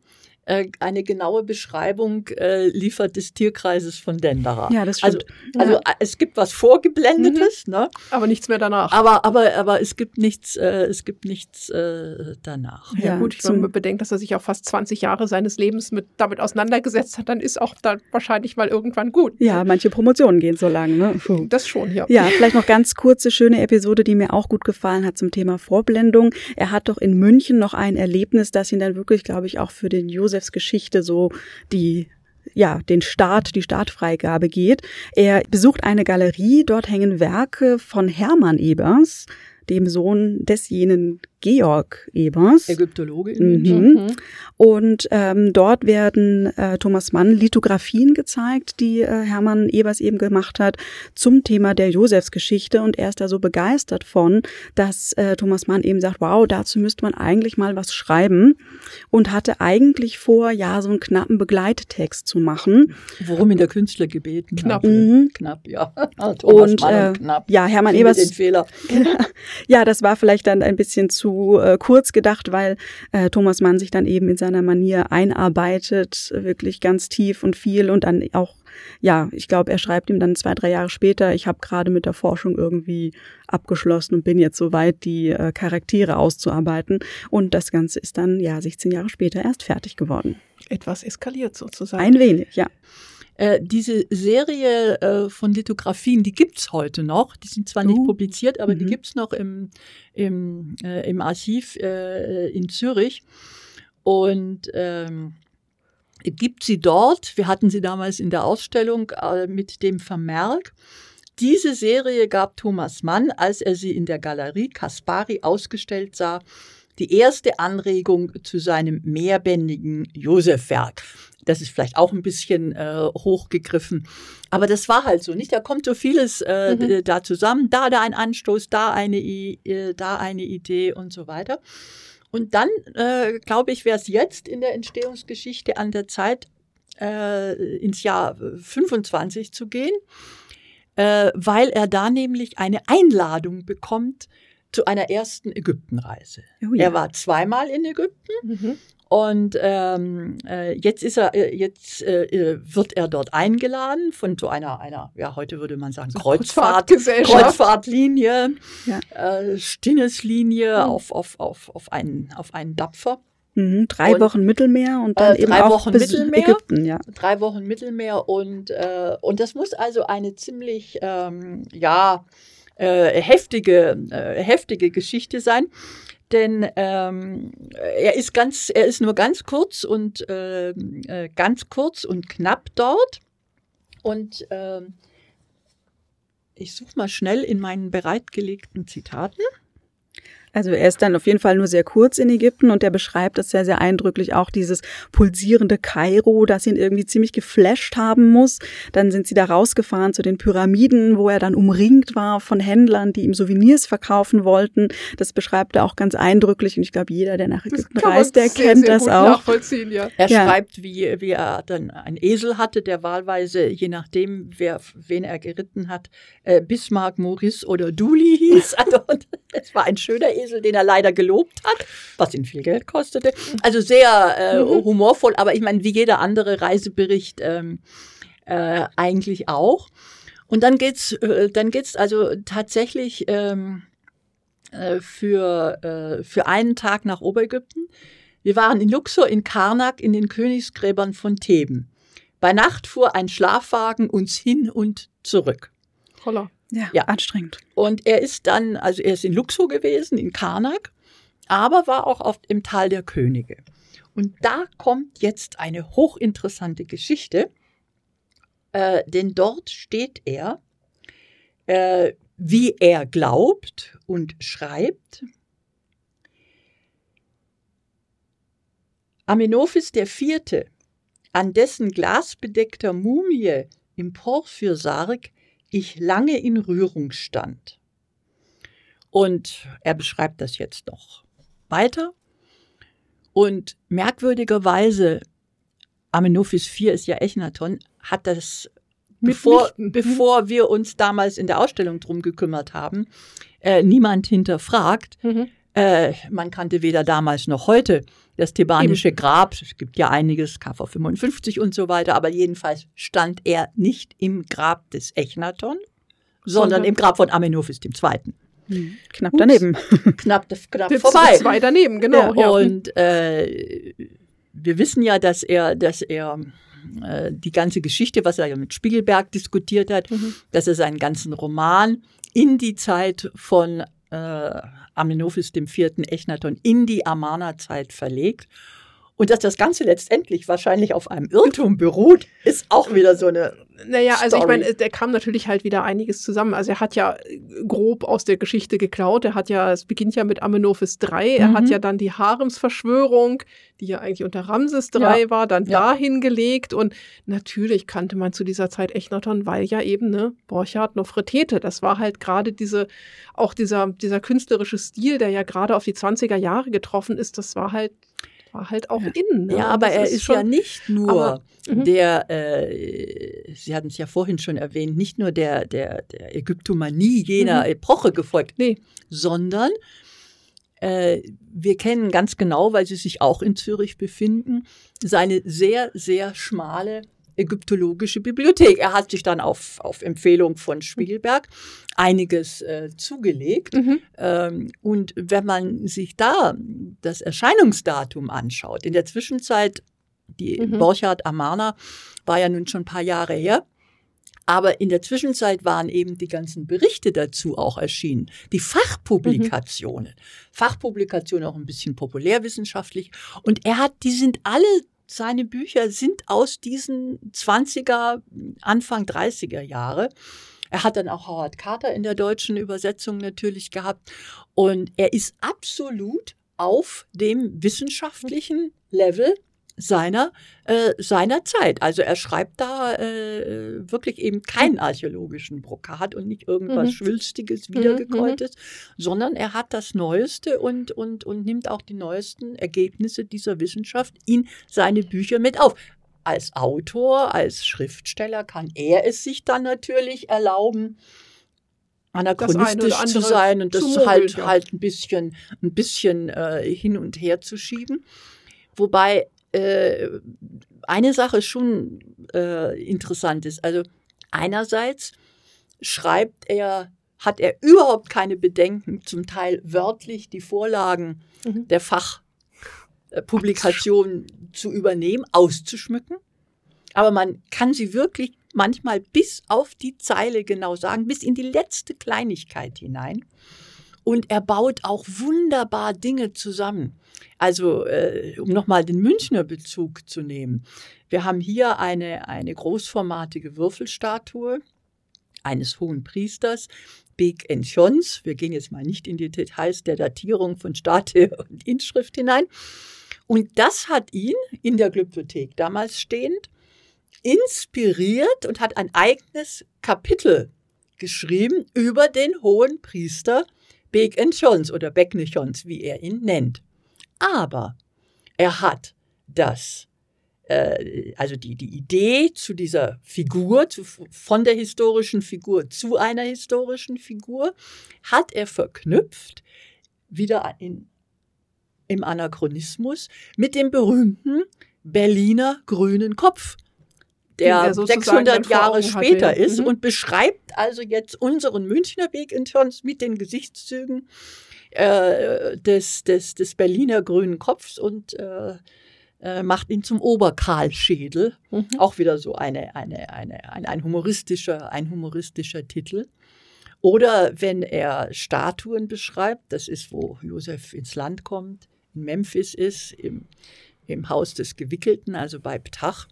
äh, eine genaue Beschreibung äh, liefert des Tierkreises von Denderer. Ja, das stimmt. Also, also ja. es gibt was Vorgeblendetes, mhm. ne? aber nichts mehr danach. Aber, aber, aber es gibt nichts, äh, es gibt nichts äh, danach. Ja, ja gut, wenn man bedenkt, dass er sich auch fast 20 Jahre seines Lebens mit, damit auseinandergesetzt hat, dann ist auch da wahrscheinlich mal irgendwann gut. Ja, manche Promotionen gehen so lang. Ne? Das schon, ja. Ja, vielleicht noch ganz kurze, schöne Episode, die mir auch gut gefallen hat zum Thema Vorblendung. Er hat doch in München noch ein Erlebnis, das ihn dann wirklich, glaube ich, auch für den Josef Josefs Geschichte so die ja, den Start, die Startfreigabe geht. Er besucht eine Galerie, dort hängen Werke von Hermann Ebers, dem Sohn des jenen Georg Ebers. Ägyptologe in mhm. mhm. Und ähm, dort werden äh, Thomas Mann Lithografien gezeigt, die äh, Hermann Ebers eben gemacht hat, zum Thema der Josefsgeschichte. Und er ist da so begeistert von, dass äh, Thomas Mann eben sagt, wow, dazu müsste man eigentlich mal was schreiben. Und hatte eigentlich vor, ja, so einen knappen Begleittext zu machen. Worum in der Künstler gebeten Knapp. Mhm. Knapp, ja. Thomas und, Mann und äh, knapp. Ja, Hermann Ebers. Den Fehler. ja, das war vielleicht dann ein bisschen zu zu äh, kurz gedacht, weil äh, Thomas Mann sich dann eben in seiner Manier einarbeitet, wirklich ganz tief und viel und dann auch ja, ich glaube, er schreibt ihm dann zwei, drei Jahre später, ich habe gerade mit der Forschung irgendwie abgeschlossen und bin jetzt soweit, die äh, Charaktere auszuarbeiten. Und das Ganze ist dann ja 16 Jahre später erst fertig geworden. Etwas eskaliert sozusagen. Ein wenig, ja. Äh, diese Serie äh, von Lithografien, die gibt's heute noch. Die sind zwar nicht uh, publiziert, aber -hmm. die mhm. gibt's noch im, im, äh, im Archiv äh, in Zürich. Und ähm, gibt sie dort. Wir hatten sie damals in der Ausstellung äh, mit dem Vermerk. Diese Serie gab Thomas Mann, als er sie in der Galerie Kaspari ausgestellt sah, die erste Anregung zu seinem mehrbändigen Josef-Werk. Das ist vielleicht auch ein bisschen äh, hochgegriffen. Aber das war halt so, nicht? Da kommt so vieles äh, mhm. da zusammen. Da, da ein Anstoß, da eine, äh, da eine Idee und so weiter. Und dann, äh, glaube ich, wäre es jetzt in der Entstehungsgeschichte an der Zeit, äh, ins Jahr 25 zu gehen, äh, weil er da nämlich eine Einladung bekommt zu einer ersten Ägyptenreise. Oh ja. Er war zweimal in Ägypten mhm. Und ähm, äh, jetzt ist er, äh, jetzt äh, äh, wird er dort eingeladen von so einer, einer, ja, heute würde man sagen, so Kreuzfahrt, Kreuzfahrtlinie, ja. äh, Stinneslinie mhm. auf, auf, auf, auf einen, auf einen Dapfer. Mhm, drei und, Wochen Mittelmeer und dann äh, eben auch Wochen bis Mittelmeer, Ägypten, ja. Drei Wochen Mittelmeer und, äh, und das muss also eine ziemlich, ähm, ja, äh, heftige, äh, heftige Geschichte sein. Denn ähm, er ist ganz, er ist nur ganz kurz und äh, äh, ganz kurz und knapp dort. Und ähm, ich suche mal schnell in meinen bereitgelegten Zitaten. Also er ist dann auf jeden Fall nur sehr kurz in Ägypten und er beschreibt das sehr, sehr eindrücklich auch dieses pulsierende Kairo, das ihn irgendwie ziemlich geflasht haben muss. Dann sind sie da rausgefahren zu den Pyramiden, wo er dann umringt war von Händlern, die ihm Souvenirs verkaufen wollten. Das beschreibt er auch ganz eindrücklich und ich glaube, jeder, der nach Ägypten reist, der sehr, kennt sehr das auch. Nachvollziehen, ja. Er ja. schreibt, wie, wie er dann einen Esel hatte, der wahlweise, je nachdem, wer, wen er geritten hat, äh, Bismarck, Maurice oder Duli hieß. Also, es war ein schöner Esel, den er leider gelobt hat, was ihn viel Geld kostete. Also sehr äh, mhm. humorvoll, aber ich meine, wie jeder andere Reisebericht ähm, äh, eigentlich auch. Und dann geht's, äh, dann geht's also tatsächlich ähm, äh, für, äh, für einen Tag nach Oberägypten. Wir waren in Luxor, in Karnak, in den Königsgräbern von Theben. Bei Nacht fuhr ein Schlafwagen uns hin und zurück. Holla. Ja, ja, anstrengend. Und er ist dann, also er ist in Luxor gewesen, in Karnak, aber war auch oft im Tal der Könige. Und da kommt jetzt eine hochinteressante Geschichte, äh, denn dort steht er, äh, wie er glaubt und schreibt. Amenophis IV., an dessen glasbedeckter Mumie im Porphyrsarg ich lange in Rührung stand. Und er beschreibt das jetzt noch weiter. Und merkwürdigerweise, Amenophis IV ist ja Echnaton, hat das, bevor, mhm. bevor wir uns damals in der Ausstellung drum gekümmert haben, äh, niemand hinterfragt. Mhm. Äh, man kannte weder damals noch heute das thebanische Grab. Es gibt ja einiges, KV 55 und so weiter, aber jedenfalls stand er nicht im Grab des Echnaton, sondern, sondern im Grab von Amenophis II. Hm. Knapp daneben. knapp, knapp vorbei. Zwei daneben, genau. Ja, und äh, wir wissen ja, dass er, dass er äh, die ganze Geschichte, was er mit Spiegelberg diskutiert hat, mhm. dass er seinen ganzen Roman in die Zeit von äh, Amenophis IV. Echnaton in die Amarna-Zeit verlegt. Und dass das Ganze letztendlich wahrscheinlich auf einem Irrtum beruht, ist auch wieder so eine. Naja, also Story. ich meine, der kam natürlich halt wieder einiges zusammen. Also er hat ja grob aus der Geschichte geklaut. Er hat ja, es beginnt ja mit Amenophis III. Er mhm. hat ja dann die Haremsverschwörung, die ja eigentlich unter Ramses III ja. war, dann ja. dahin gelegt. Und natürlich kannte man zu dieser Zeit Echnaton, weil ja eben, ne, Borchardt, Nofretete, das war halt gerade diese, auch dieser, dieser künstlerische Stil, der ja gerade auf die 20er Jahre getroffen ist, das war halt war halt auch ja. in. Ne? Ja, aber er ist, ist schon, ja nicht nur aber, mhm. der, äh, Sie hatten es ja vorhin schon erwähnt, nicht nur der, der, der Ägyptomanie jener mhm. Epoche gefolgt, nee. sondern äh, wir kennen ganz genau, weil sie sich auch in Zürich befinden, seine sehr, sehr schmale ägyptologische Bibliothek. Er hat sich dann auf, auf Empfehlung von Spiegelberg einiges äh, zugelegt. Mhm. Ähm, und wenn man sich da das Erscheinungsdatum anschaut, in der Zwischenzeit, die mhm. Borchardt Amarna war ja nun schon ein paar Jahre her, aber in der Zwischenzeit waren eben die ganzen Berichte dazu auch erschienen. Die Fachpublikationen. Mhm. Fachpublikationen auch ein bisschen populärwissenschaftlich. Und er hat, die sind alle seine Bücher sind aus diesen 20er, Anfang 30er Jahre. Er hat dann auch Howard Carter in der deutschen Übersetzung natürlich gehabt. Und er ist absolut auf dem wissenschaftlichen Level seiner, äh, seiner Zeit. Also er schreibt da äh, wirklich eben keinen archäologischen Brokat und nicht irgendwas mhm. Schwülstiges, mhm, Wiedergekäutes, mhm. sondern er hat das Neueste und, und, und nimmt auch die neuesten Ergebnisse dieser Wissenschaft in seine Bücher mit auf. Als Autor, als Schriftsteller kann er es sich dann natürlich erlauben, anachronistisch zu sein und das mogeln, halt, ja. halt ein bisschen, ein bisschen äh, hin und her zu schieben. Wobei äh, eine Sache schon äh, interessant ist. Also einerseits schreibt er, hat er überhaupt keine Bedenken, zum Teil wörtlich die Vorlagen mhm. der Fachpublikation zu übernehmen, auszuschmücken. Aber man kann sie wirklich manchmal bis auf die Zeile genau sagen, bis in die letzte Kleinigkeit hinein. Und er baut auch wunderbar Dinge zusammen. Also, äh, um nochmal den Münchner Bezug zu nehmen. Wir haben hier eine, eine großformatige Würfelstatue eines hohen Priesters, Big Enchons. Wir gehen jetzt mal nicht in die Details der Datierung von Statue und Inschrift hinein. Und das hat ihn in der Glyptothek damals stehend inspiriert und hat ein eigenes Kapitel geschrieben über den hohen Priester Big Enchons oder Becknechons, wie er ihn nennt. Aber er hat das äh, also die, die Idee zu dieser Figur, zu, von der historischen Figur zu einer historischen Figur, hat er verknüpft, wieder in, im Anachronismus, mit dem berühmten Berliner grünen Kopf, der 600 Jahre später hatte. ist mhm. und beschreibt also jetzt unseren Münchner Weg in mit den Gesichtszügen äh, des, des, des Berliner grünen Kopfs und äh, äh, macht ihn zum Oberkarlschädel. Mhm. Auch wieder so eine, eine, eine, ein, ein, humoristischer, ein humoristischer Titel. Oder wenn er Statuen beschreibt, das ist, wo Josef ins Land kommt, in Memphis ist, im, im Haus des Gewickelten, also bei Ptach.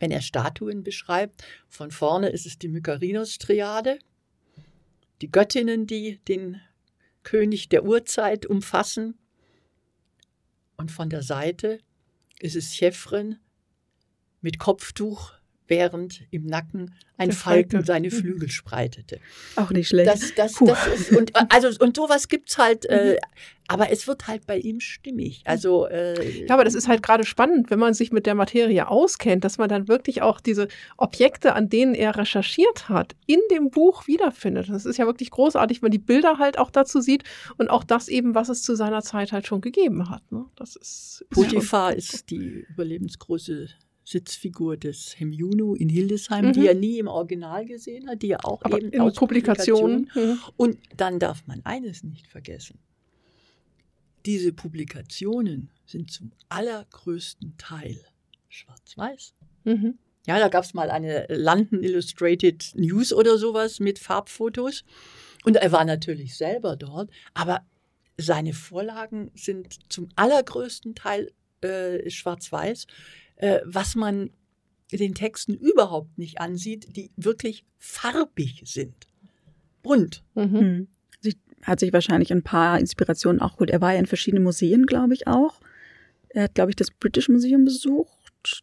Wenn er Statuen beschreibt, von vorne ist es die Mykarinos-Triade, die Göttinnen, die den König der Urzeit umfassen. Und von der Seite ist es Chefren mit Kopftuch, während im Nacken ein Falken seine mhm. Flügel spreitete. Auch nicht schlecht. Das, das, das ist, und, also, und sowas gibt's halt, äh, mhm. aber es wird halt bei ihm stimmig. Also, äh, ja, aber das ist halt gerade spannend, wenn man sich mit der Materie auskennt, dass man dann wirklich auch diese Objekte, an denen er recherchiert hat, in dem Buch wiederfindet. Das ist ja wirklich großartig, wenn man die Bilder halt auch dazu sieht und auch das eben, was es zu seiner Zeit halt schon gegeben hat. Ne? Das ist, ist Potiphar ist die überlebensgroße Sitzfigur des Hemjunu in Hildesheim, mhm. die er nie im Original gesehen hat, die er auch Aber eben in aus Publikationen. Publikation. Mhm. Und dann darf man eines nicht vergessen. Diese Publikationen sind zum allergrößten Teil schwarz-weiß. Mhm. Ja, da gab es mal eine London Illustrated News oder sowas mit Farbfotos. Und er war natürlich selber dort, aber seine Vorlagen sind zum allergrößten Teil äh, schwarz-weiß äh, was man den Texten überhaupt nicht ansieht, die wirklich farbig sind. Bunt. Mhm. Hm. Sie hat sich wahrscheinlich ein paar Inspirationen auch geholt. Er war ja in verschiedenen Museen, glaube ich, auch. Er hat, glaube ich, das British Museum besucht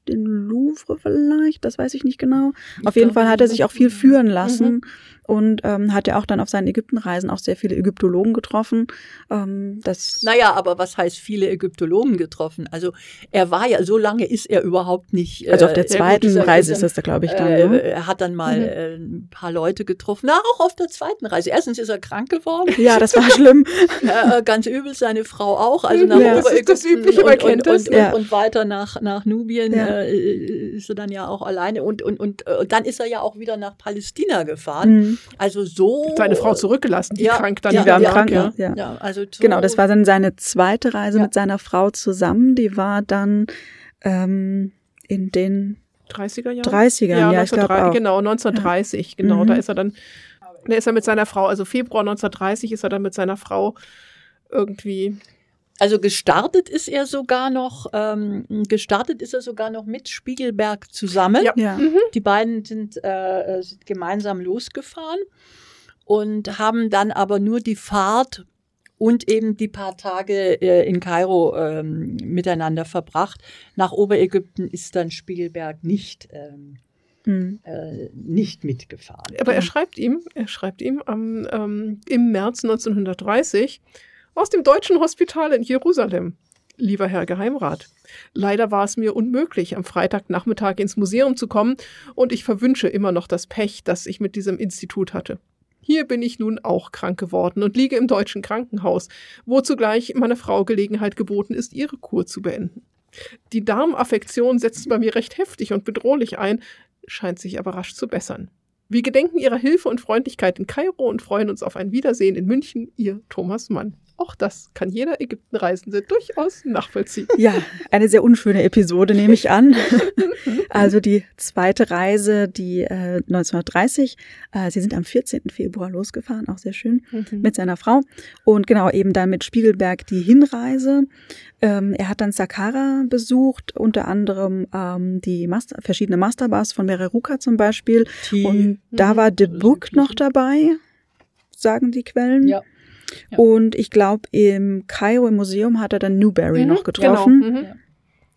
den Louvre vielleicht, das weiß ich nicht genau. Auf jeden Fall hat er sich auch viel führen lassen mhm. und ähm, hat ja auch dann auf seinen Ägyptenreisen auch sehr viele Ägyptologen getroffen. Ähm, das naja, aber was heißt viele Ägyptologen getroffen? Also er war ja, so lange ist er überhaupt nicht. Äh, also auf der zweiten äh, Reise ist das da, glaube ich, dann. Äh, ne? Er hat dann mal mhm. äh, ein paar Leute getroffen. Na, auch auf der zweiten Reise. Erstens ist er krank geworden. Ja, das war schlimm. äh, ganz übel, seine Frau auch. Also nach ja, das ist das übliche, man kennt und, und, und, und, weiter nach, nach Nubien Syrien ja. äh, ist er dann ja auch alleine und, und, und, und äh, dann ist er ja auch wieder nach Palästina gefahren. Mhm. Also so. Seine Frau zurückgelassen, die ja, krank dann ja, wieder ja, krank, ja. ja. ja also so genau, das war dann seine zweite Reise mit seiner Frau zusammen. Die war dann ähm, in den 30er Jahren? 30er, ja, ja ich glaube Genau, 1930, genau. Mhm. Da ist er dann, da ist er mit seiner Frau, also Februar 1930 ist er dann mit seiner Frau irgendwie also gestartet ist er sogar noch, ähm, gestartet ist er sogar noch mit Spiegelberg zusammen. Ja. ja. Mhm. Die beiden sind, äh, sind gemeinsam losgefahren und haben dann aber nur die Fahrt und eben die paar Tage äh, in Kairo ähm, miteinander verbracht. Nach Oberägypten ist dann Spiegelberg nicht ähm, mhm. äh, nicht mitgefahren. Aber er schreibt ihm, er schreibt ihm ähm, ähm, im März 1930 aus dem Deutschen Hospital in Jerusalem. Lieber Herr Geheimrat, leider war es mir unmöglich, am Freitagnachmittag ins Museum zu kommen, und ich verwünsche immer noch das Pech, das ich mit diesem Institut hatte. Hier bin ich nun auch krank geworden und liege im deutschen Krankenhaus, wo zugleich meiner Frau Gelegenheit geboten ist, ihre Kur zu beenden. Die Darmaffektion setzt bei mir recht heftig und bedrohlich ein, scheint sich aber rasch zu bessern. Wir gedenken Ihrer Hilfe und Freundlichkeit in Kairo und freuen uns auf ein Wiedersehen in München, Ihr Thomas Mann. Auch das kann jeder Ägyptenreisende durchaus nachvollziehen. Ja, eine sehr unschöne Episode nehme ich an. also die zweite Reise, die äh, 1930, äh, sie sind am 14. Februar losgefahren, auch sehr schön, mhm. mit seiner Frau. Und genau, eben dann mit Spiegelberg die Hinreise. Ähm, er hat dann Saqqara besucht, unter anderem ähm, die Master, verschiedene Masterbars von Mereruka zum Beispiel. Die, Und da war The Book noch dabei, sagen die Quellen. Ja. Und ich glaube, im Kairo im Museum hat er dann Newberry mhm, noch getroffen. Genau. Mhm.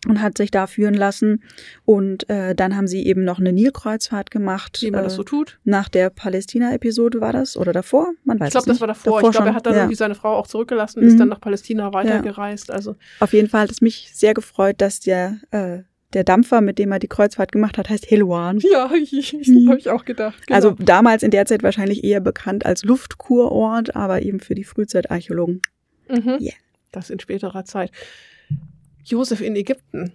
Und hat sich da führen lassen. Und äh, dann haben sie eben noch eine Nilkreuzfahrt gemacht. Wie man äh, das so tut. Nach der Palästina-Episode war das oder davor? Man weiß ich glaube, das war davor. davor ich glaube, er hat dann ja. irgendwie seine Frau auch zurückgelassen und mhm. ist dann nach Palästina weitergereist. Ja. Also auf jeden Fall hat es mich sehr gefreut, dass der äh, der Dampfer, mit dem er die Kreuzfahrt gemacht hat, heißt Heluan. Ja, ich, mhm. habe ich auch gedacht. Genau. Also damals in der Zeit wahrscheinlich eher bekannt als Luftkurort, aber eben für die Frühzeitarchäologen. Mhm. Yeah. Das in späterer Zeit. Josef in Ägypten.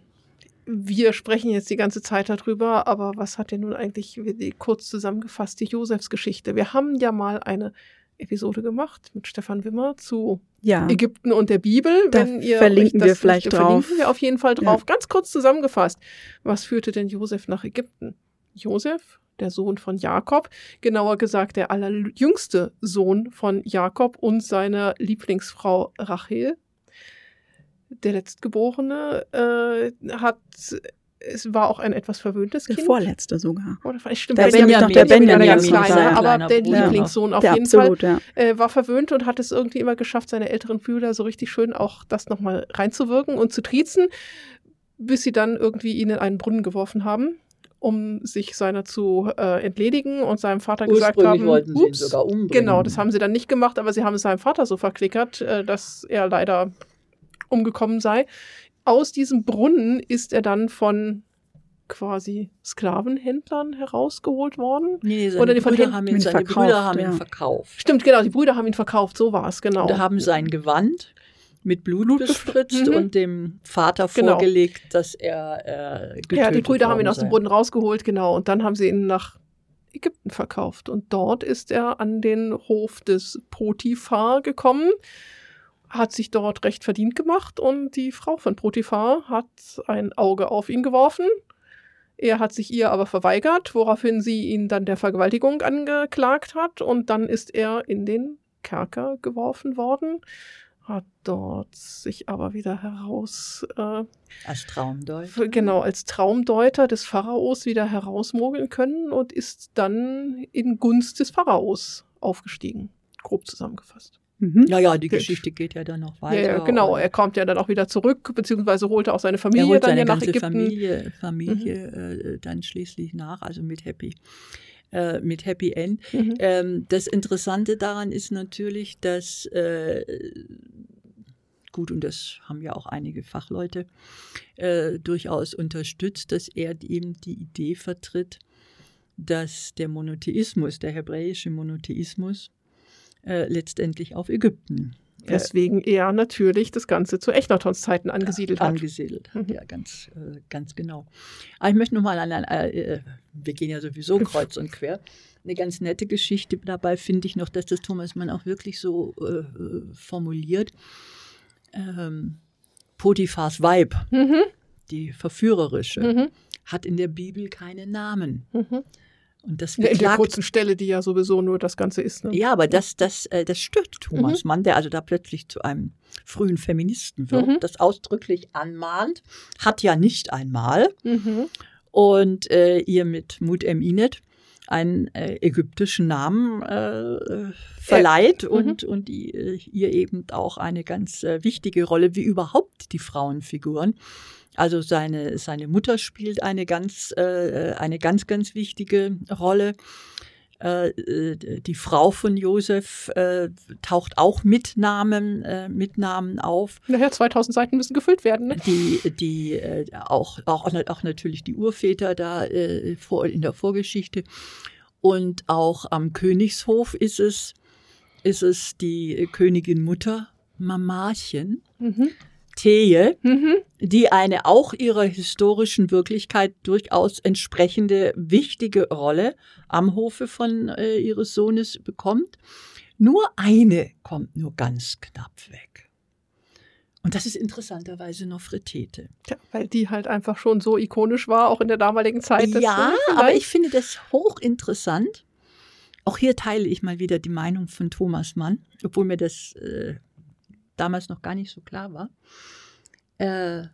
Wir sprechen jetzt die ganze Zeit darüber, aber was hat denn nun eigentlich kurz zusammengefasst die Josefsgeschichte? Wir haben ja mal eine Episode gemacht mit Stefan Wimmer zu ja. Ägypten und der Bibel. Da Wenn ihr verlinken wir vielleicht drauf. Verlinken wir auf jeden Fall drauf. Ja. Ganz kurz zusammengefasst. Was führte denn Josef nach Ägypten? Josef, der Sohn von Jakob, genauer gesagt der allerjüngste Sohn von Jakob und seiner Lieblingsfrau Rachel. Der Letztgeborene äh, hat es war auch ein etwas verwöhntes Kind. Der vorletzte sogar. Oder stimmt, der Benjamin, noch der Benjamin, ganz kleiner, aber der Lieblingssohn auf ja, jeden absolut, Fall ja. äh, war verwöhnt und hat es irgendwie immer geschafft, seine älteren Brüder so richtig schön auch das nochmal reinzuwirken und zu triezen, bis sie dann irgendwie ihn in einen Brunnen geworfen haben um sich seiner zu äh, entledigen und seinem Vater gesagt haben, wollten sie ups, ihn sogar umbringen. Genau, das haben sie dann nicht gemacht, aber sie haben es seinem Vater so verklickert, äh, dass er leider umgekommen sei aus diesem Brunnen ist er dann von quasi Sklavenhändlern herausgeholt worden. Nee, seine, Oder die Brüder, haben ihn, seine verkauft, Brüder haben ja. ihn verkauft. Stimmt, genau, die Brüder haben ihn verkauft, so war es, genau. Und haben sein Gewand mit Blut, Blut bespritzt mhm. und dem Vater genau. vorgelegt, dass er äh, getötet Ja, die Brüder haben ihn aus dem Brunnen rausgeholt, genau, und dann haben sie ihn nach Ägypten verkauft. Und dort ist er an den Hof des Potiphar gekommen hat sich dort recht verdient gemacht und die Frau von Potiphar hat ein Auge auf ihn geworfen. Er hat sich ihr aber verweigert, woraufhin sie ihn dann der Vergewaltigung angeklagt hat und dann ist er in den Kerker geworfen worden, hat dort sich aber wieder heraus äh, als Traumdeuter genau als Traumdeuter des Pharaos wieder herausmogeln können und ist dann in Gunst des Pharaos aufgestiegen, grob zusammengefasst. Mhm. Ja, ja, die Geschichte geht ja dann noch weiter. Ja, genau. Er kommt ja dann auch wieder zurück, beziehungsweise holte auch seine Familie er holt dann seine ja nach ganze Ägypten. Familie, Familie mhm. äh, dann schließlich nach, also mit Happy. Äh, mit Happy End. Mhm. Ähm, das Interessante daran ist natürlich, dass äh, gut, und das haben ja auch einige Fachleute äh, durchaus unterstützt, dass er eben die Idee vertritt, dass der Monotheismus, der hebräische Monotheismus, äh, letztendlich auf Ägypten. Deswegen er natürlich das Ganze zu Echnatons Zeiten angesiedelt hat. Angesiedelt hat, mhm. ja, ganz, äh, ganz genau. Aber ich möchte nochmal an, äh, äh, wir gehen ja sowieso kreuz und quer, eine ganz nette Geschichte dabei finde ich noch, dass das Thomas Mann auch wirklich so äh, formuliert. Ähm, Potiphars Weib, mhm. die verführerische, mhm. hat in der Bibel keinen Namen. Und das beklagt, in der kurzen Stelle, die ja sowieso nur das Ganze ist. Ne? Ja, aber das, das, äh, das stört Thomas mhm. Mann, der also da plötzlich zu einem frühen Feministen wird, mhm. das ausdrücklich anmahnt, hat ja nicht einmal. Mhm. Und äh, ihr mit Mut Eminet einen äh, ägyptischen Namen äh, verleiht ja. und, mhm. und äh, ihr eben auch eine ganz äh, wichtige Rolle, wie überhaupt die Frauenfiguren also seine, seine Mutter spielt eine ganz, äh, eine ganz, ganz wichtige Rolle. Äh, äh, die Frau von Josef äh, taucht auch mit Namen, äh, mit Namen auf. Naja, 2000 Seiten müssen gefüllt werden. Ne? Die, die äh, auch, auch, auch natürlich die Urväter da äh, vor, in der Vorgeschichte. Und auch am Königshof ist es, ist es die Königin Mutter Mamachen. Mhm. Thee, mhm. die eine auch ihrer historischen Wirklichkeit durchaus entsprechende wichtige Rolle am Hofe von äh, ihres Sohnes bekommt. Nur eine kommt nur ganz knapp weg. Und das ist interessanterweise Nofretete. Ja, weil die halt einfach schon so ikonisch war, auch in der damaligen Zeit. Ja, aber ich finde das hochinteressant. Auch hier teile ich mal wieder die Meinung von Thomas Mann, obwohl mir das äh, damals noch gar nicht so klar war. Äh,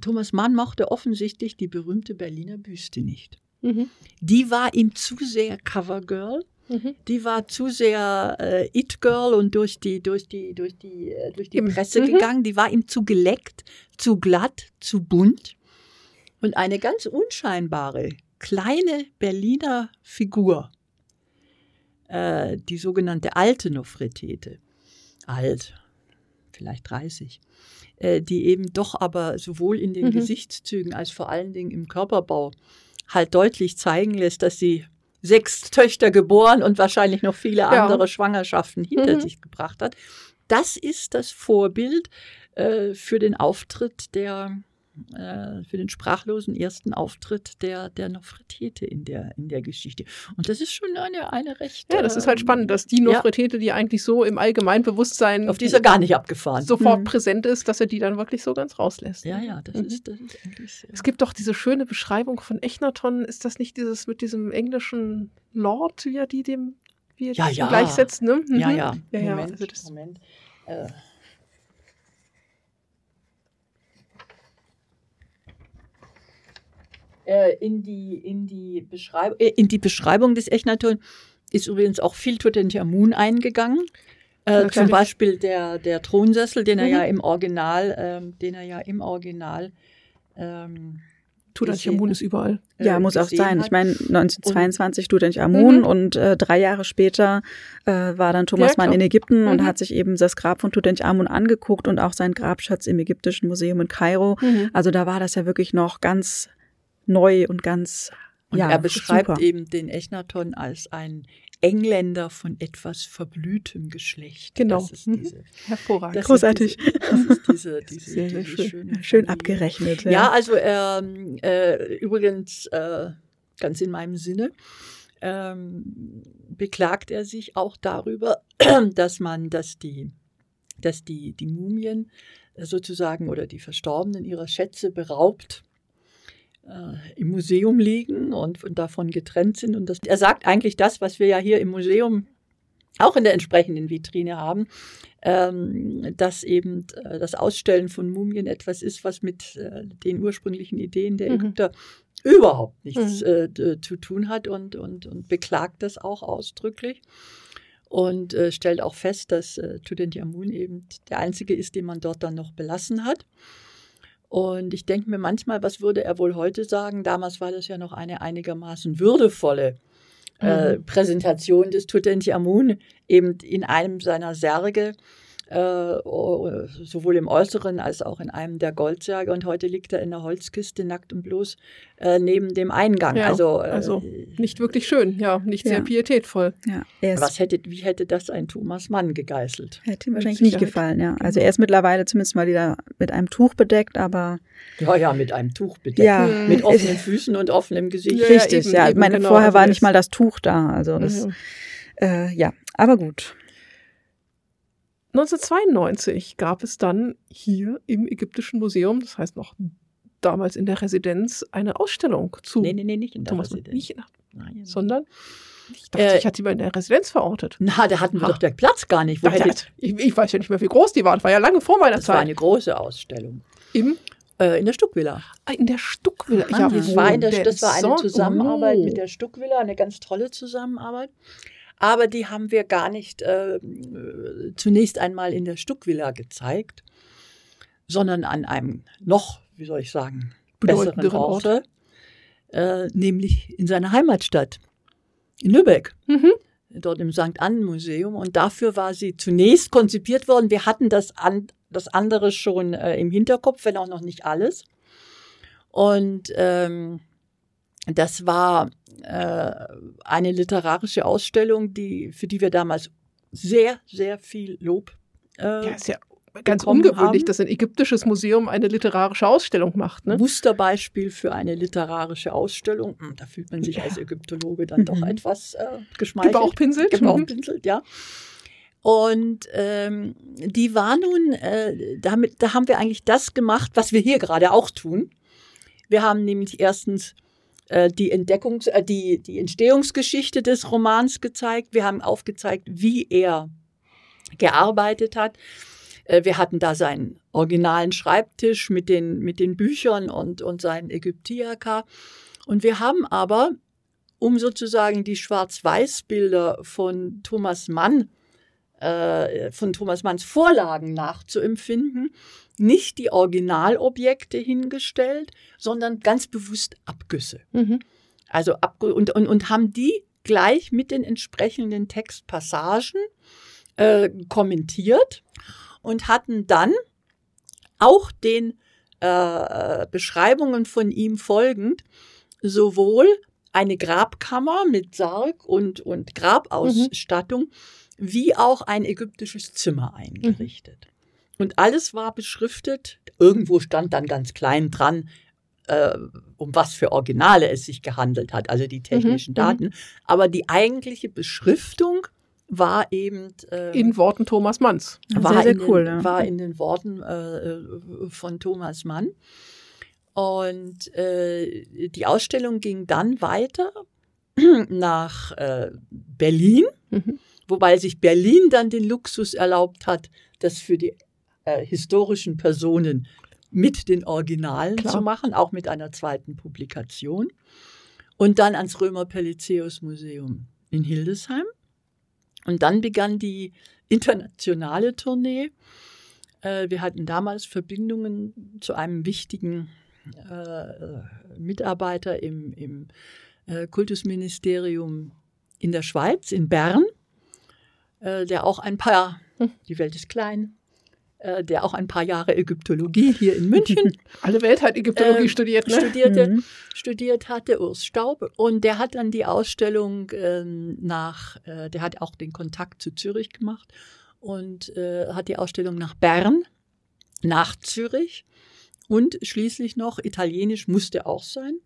Thomas Mann mochte offensichtlich die berühmte Berliner Büste nicht. Mhm. Die war ihm zu sehr Covergirl. Mhm. Die war zu sehr äh, It-Girl und durch die, durch die, durch die, äh, durch die Presse mhm. gegangen. Die war ihm zu geleckt, zu glatt, zu bunt. Und eine ganz unscheinbare, kleine Berliner Figur, äh, die sogenannte alte Nofretete, alt, vielleicht 30, äh, die eben doch aber sowohl in den mhm. Gesichtszügen als vor allen Dingen im Körperbau halt deutlich zeigen lässt, dass sie sechs Töchter geboren und wahrscheinlich noch viele ja. andere Schwangerschaften hinter mhm. sich gebracht hat. Das ist das Vorbild äh, für den Auftritt der äh, für den sprachlosen ersten Auftritt der, der Nofretete in der, in der Geschichte. Und das ist schon eine, eine recht. Ja, das ist halt spannend, dass die Nofretete, ja. die eigentlich so im Allgemeinbewusstsein. Auf die ist er gar nicht abgefahren. Sofort mhm. präsent ist, dass er die dann wirklich so ganz rauslässt. Ja, ja, das, mhm. ist, das ist eigentlich. Sehr es gibt doch diese schöne Beschreibung von Echnaton. Ist das nicht dieses mit diesem englischen Lord, wie er die dem wie er ja, ja. gleichsetzt? Ne? Mhm. Ja, ja. ja, ja. Moment, also das, Moment. Äh. In, die, in, die Beschreib äh, in die Beschreibung des Echnaton ist übrigens auch viel Tutanchamun eingegangen. Äh, zum Beispiel der, der Thronsessel, den er mhm. ja im Original, ähm, den er ja im Original ähm, Tutanchamun ist überall. Äh, ja, muss auch sein. Hat. Ich meine, 1922 Tutanchamun mhm. und äh, drei Jahre später äh, war dann Thomas ja, Mann in Ägypten mhm. und hat sich eben das Grab von Tutanchamun angeguckt und auch seinen Grabschatz im Ägyptischen Museum in Kairo. Mhm. Also da war das ja wirklich noch ganz neu und ganz. Und ja, er beschreibt super. eben den Echnaton als ein Engländer von etwas verblühtem Geschlecht. Genau. Ist diese, Hervorragend. Großartig. Diese, das ist diese, diese, sehr, sehr schön. schön abgerechnet. Ja, ja also ähm, äh, übrigens äh, ganz in meinem Sinne ähm, beklagt er sich auch darüber, dass man, dass die, dass die, die Mumien sozusagen oder die Verstorbenen ihrer Schätze beraubt im Museum liegen und, und, davon getrennt sind. Und das, er sagt eigentlich das, was wir ja hier im Museum auch in der entsprechenden Vitrine haben, ähm, dass eben äh, das Ausstellen von Mumien etwas ist, was mit äh, den ursprünglichen Ideen der mhm. Ägypter mhm. überhaupt nichts mhm. äh, zu tun hat und, und, und beklagt das auch ausdrücklich und äh, stellt auch fest, dass äh, Tutanchamun eben der einzige ist, den man dort dann noch belassen hat. Und ich denke mir manchmal, was würde er wohl heute sagen? Damals war das ja noch eine einigermaßen würdevolle äh, mhm. Präsentation des Tutanchamun, eben in einem seiner Särge äh, sowohl im Äußeren als auch in einem der Goldsärge. Und heute liegt er in der Holzkiste nackt und bloß äh, neben dem Eingang. Ja, also, äh, also nicht wirklich schön, ja, nicht ja. sehr pietätvoll. Ja, Was hätte, wie hätte das ein Thomas Mann gegeißelt? Hätte ihm wahrscheinlich nicht gefallen, ja. Also er ist mittlerweile zumindest mal wieder mit einem Tuch bedeckt, aber. Ja, ja, mit einem Tuch bedeckt. Ja. Mit offenen Füßen und offenem Gesicht. Ja, Richtig, eben, ja. Ich meine, genau, vorher also war nicht mal das Tuch da. Also das, äh, ja, aber gut. 1992 gab es dann hier im Ägyptischen Museum, das heißt noch damals in der Residenz, eine Ausstellung zu. Nee, nee, nee, nicht in der Thomas Residenz. Nicht in Nein, sondern ich dachte, äh, ich hatte die mal in der Residenz verortet. Na, da hatten wir ha. doch den Platz gar nicht. Ach, hat, ich, ich, weiß ja nicht mehr, wie groß die waren. Das war ja lange vor meiner das Zeit. Das war eine große Ausstellung. Im? Äh, in der Stuckvilla. Ah, in der Stuckvilla. Ja, das, war, der, das war eine Zusammenarbeit oh. mit der Stuckvilla, eine ganz tolle Zusammenarbeit. Aber die haben wir gar nicht äh, zunächst einmal in der Stuckvilla gezeigt, sondern an einem noch, wie soll ich sagen, besseren Ort, äh, nämlich in seiner Heimatstadt, in Lübeck. Mhm. Dort im St. Annen Museum. Und dafür war sie zunächst konzipiert worden. Wir hatten das, an, das andere schon äh, im Hinterkopf, wenn auch noch nicht alles. Und ähm, das war äh, eine literarische Ausstellung, die, für die wir damals sehr, sehr viel Lob äh, ja, ist ja ganz ungewöhnlich, haben. dass ein ägyptisches Museum eine literarische Ausstellung macht. Ne? Musterbeispiel für eine literarische Ausstellung. Hm, da fühlt man sich ja. als Ägyptologe dann doch mhm. etwas äh, geschmeichelt. Gebauchpinselt. Gebauchpinselt, mhm. ja. Und ähm, die war nun, äh, damit, da haben wir eigentlich das gemacht, was wir hier gerade auch tun. Wir haben nämlich erstens die Entdeckungs-, äh, die, die Entstehungsgeschichte des Romans gezeigt. Wir haben aufgezeigt, wie er gearbeitet hat. Äh, wir hatten da seinen originalen Schreibtisch mit den, mit den Büchern und, und seinen Ägyptiaka. Und wir haben aber, um sozusagen die Schwarz-Weiß-Bilder von Thomas Mann, äh, von Thomas Manns Vorlagen nachzuempfinden, nicht die Originalobjekte hingestellt, sondern ganz bewusst Abgüsse. Mhm. Also ab und, und, und haben die gleich mit den entsprechenden Textpassagen äh, kommentiert und hatten dann auch den äh, Beschreibungen von ihm folgend sowohl eine Grabkammer mit Sarg und, und Grabausstattung mhm. wie auch ein ägyptisches Zimmer eingerichtet. Mhm. Und alles war beschriftet. Irgendwo stand dann ganz klein dran, äh, um was für Originale es sich gehandelt hat, also die technischen mhm, mhm. Daten. Aber die eigentliche Beschriftung war eben äh, in Worten Thomas Manns. War sehr, sehr cool. Den, ja. War in den Worten äh, von Thomas Mann. Und äh, die Ausstellung ging dann weiter nach äh, Berlin, mhm. wobei sich Berlin dann den Luxus erlaubt hat, das für die äh, historischen Personen mit den Originalen Klar. zu machen, auch mit einer zweiten Publikation. Und dann ans Römer-Pelizeus-Museum in Hildesheim. Und dann begann die internationale Tournee. Äh, wir hatten damals Verbindungen zu einem wichtigen äh, Mitarbeiter im, im äh, Kultusministerium in der Schweiz, in Bern, der auch ein paar, hm. die Welt ist klein, äh, der auch ein paar Jahre Ägyptologie hier in München. Alle Welt hat Ägyptologie äh, studiert, ne? Studierte, mhm. Studiert hatte, Urs Staub. Und der hat dann die Ausstellung äh, nach, der hat auch den Kontakt zu Zürich gemacht und äh, hat die Ausstellung nach Bern, nach Zürich und schließlich noch, italienisch musste auch sein,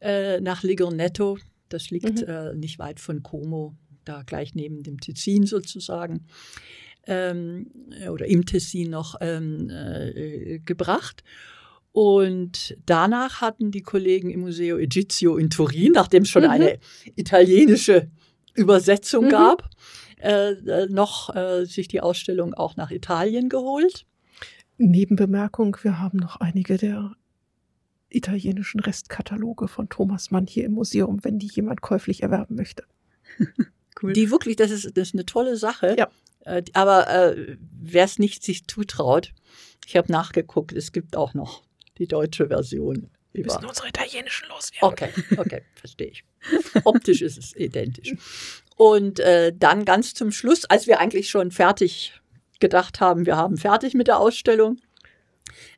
äh, nach Ligornetto. Das liegt mhm. nicht weit von Como, da gleich neben dem Tessin sozusagen ähm, oder im Tessin noch ähm, äh, gebracht. Und danach hatten die Kollegen im Museo Egizio in Turin, nachdem es schon mhm. eine italienische Übersetzung mhm. gab, äh, äh, noch äh, sich die Ausstellung auch nach Italien geholt. Nebenbemerkung, wir haben noch einige der italienischen Restkataloge von Thomas Mann hier im Museum, wenn die jemand käuflich erwerben möchte. cool. Die wirklich, das ist, das ist eine tolle Sache. Ja. Äh, aber äh, wer es nicht sich zutraut, ich habe nachgeguckt, es gibt auch noch die deutsche Version. Wir müssen unsere italienischen loswerden. Okay, okay, verstehe ich. Optisch ist es identisch. Und äh, dann ganz zum Schluss, als wir eigentlich schon fertig gedacht haben, wir haben fertig mit der Ausstellung,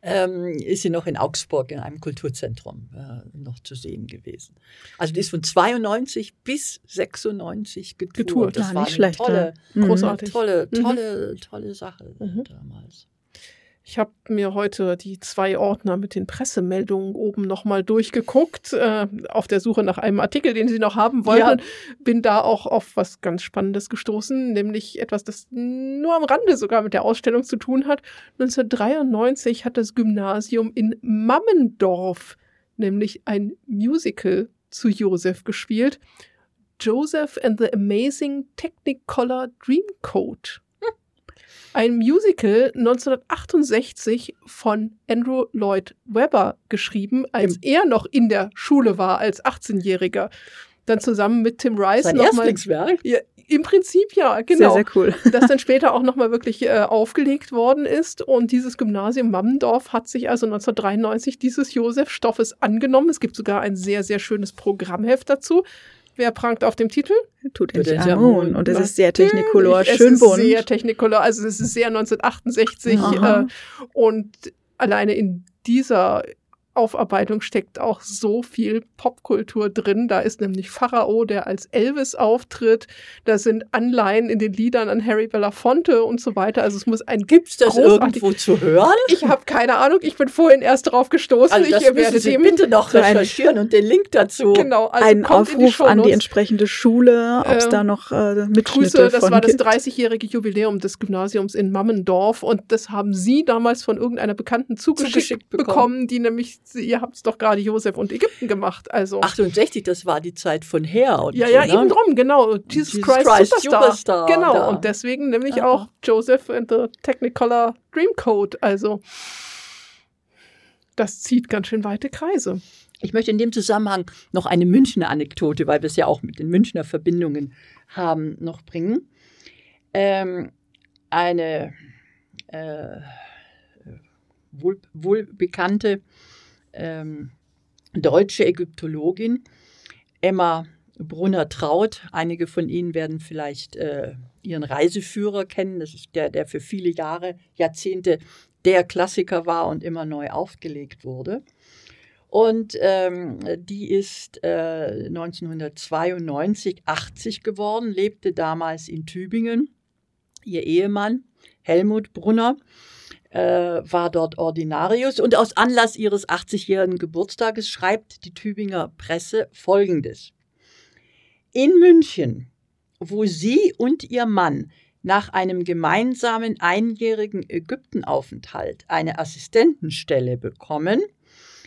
ähm, ist sie noch in Augsburg in einem Kulturzentrum äh, noch zu sehen gewesen. Also die ist von 92 bis 96 getourt. getourt. Das ja, war nicht schlecht. Tolle, ja. Großartig. Tolle, tolle, mhm. tolle Sache mhm. damals. Ich habe mir heute die zwei Ordner mit den Pressemeldungen oben nochmal durchgeguckt, äh, auf der Suche nach einem Artikel, den Sie noch haben wollten. Ja. Bin da auch auf was ganz Spannendes gestoßen, nämlich etwas, das nur am Rande sogar mit der Ausstellung zu tun hat. 1993 hat das Gymnasium in Mammendorf nämlich ein Musical zu Joseph gespielt. Joseph and the Amazing Technicolor Dreamcoat ein Musical 1968 von Andrew Lloyd Webber geschrieben, als Im er noch in der Schule war, als 18-Jähriger. Dann zusammen mit Tim Rice Sein Erstlingswerk? Ja, Im Prinzip ja, genau. Sehr, sehr cool. Das dann später auch nochmal wirklich äh, aufgelegt worden ist. Und dieses Gymnasium Mammendorf hat sich also 1993 dieses Josef-Stoffes angenommen. Es gibt sogar ein sehr, sehr schönes Programmheft dazu. Wer prangt auf dem Titel? Tutanchamun. Und es ist sehr Technicolor, schön bunt. Es ist sehr Technicolor, also es ist sehr 1968. Äh, und alleine in dieser Aufarbeitung steckt auch so viel Popkultur drin. Da ist nämlich Pharao, der als Elvis auftritt. Da sind Anleihen in den Liedern an Harry Belafonte und so weiter. Also es muss ein Gibt's das irgendwo zu hören? Ich habe keine Ahnung. Ich bin vorhin erst drauf gestoßen. Also das ich werde Sie dem bitte noch recherchieren und den Link dazu. Genau. Also Ein Aufruf die an die entsprechende Schule, ob es äh, da noch äh, Mitschnitte Grüße, das war das 30-jährige Jubiläum des Gymnasiums in Mammendorf und das haben Sie damals von irgendeiner Bekannten zugeschickt, zugeschickt bekommen. bekommen, die nämlich ihr habt es doch gerade Josef und Ägypten gemacht. Also 68, das war die Zeit von her. Und ja, so, ja, ne? eben drum, genau. Jesus, Jesus Christ, Christ Superstar. Superstar. Genau, da. und deswegen nämlich Aha. auch Joseph and the Technicolor Dreamcoat. Also das zieht ganz schön weite Kreise. Ich möchte in dem Zusammenhang noch eine Münchner Anekdote, weil wir es ja auch mit den Münchner Verbindungen haben, noch bringen. Ähm, eine äh, wohl, wohl bekannte ähm, deutsche Ägyptologin, Emma Brunner-Traut. Einige von Ihnen werden vielleicht äh, ihren Reiseführer kennen. Das ist der, der für viele Jahre, Jahrzehnte der Klassiker war und immer neu aufgelegt wurde. Und ähm, die ist äh, 1992 80 geworden, lebte damals in Tübingen. Ihr Ehemann Helmut Brunner äh, war dort Ordinarius. Und aus Anlass ihres 80-jährigen Geburtstages schreibt die Tübinger Presse Folgendes. In München, wo sie und ihr Mann nach einem gemeinsamen einjährigen Ägyptenaufenthalt eine Assistentenstelle bekommen,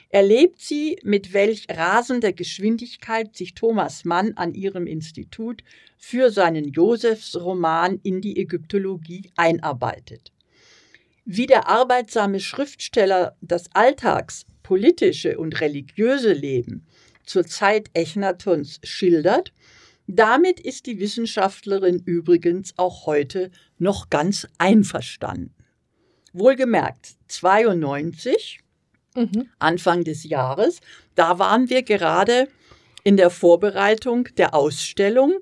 erlebt sie, mit welch rasender Geschwindigkeit sich Thomas Mann an ihrem Institut für seinen Josefsroman in die Ägyptologie einarbeitet wie der arbeitsame Schriftsteller das Alltags-, politische und religiöse Leben zur Zeit Echnatons schildert, damit ist die Wissenschaftlerin übrigens auch heute noch ganz einverstanden. Wohlgemerkt, 92, mhm. Anfang des Jahres, da waren wir gerade in der Vorbereitung der Ausstellung,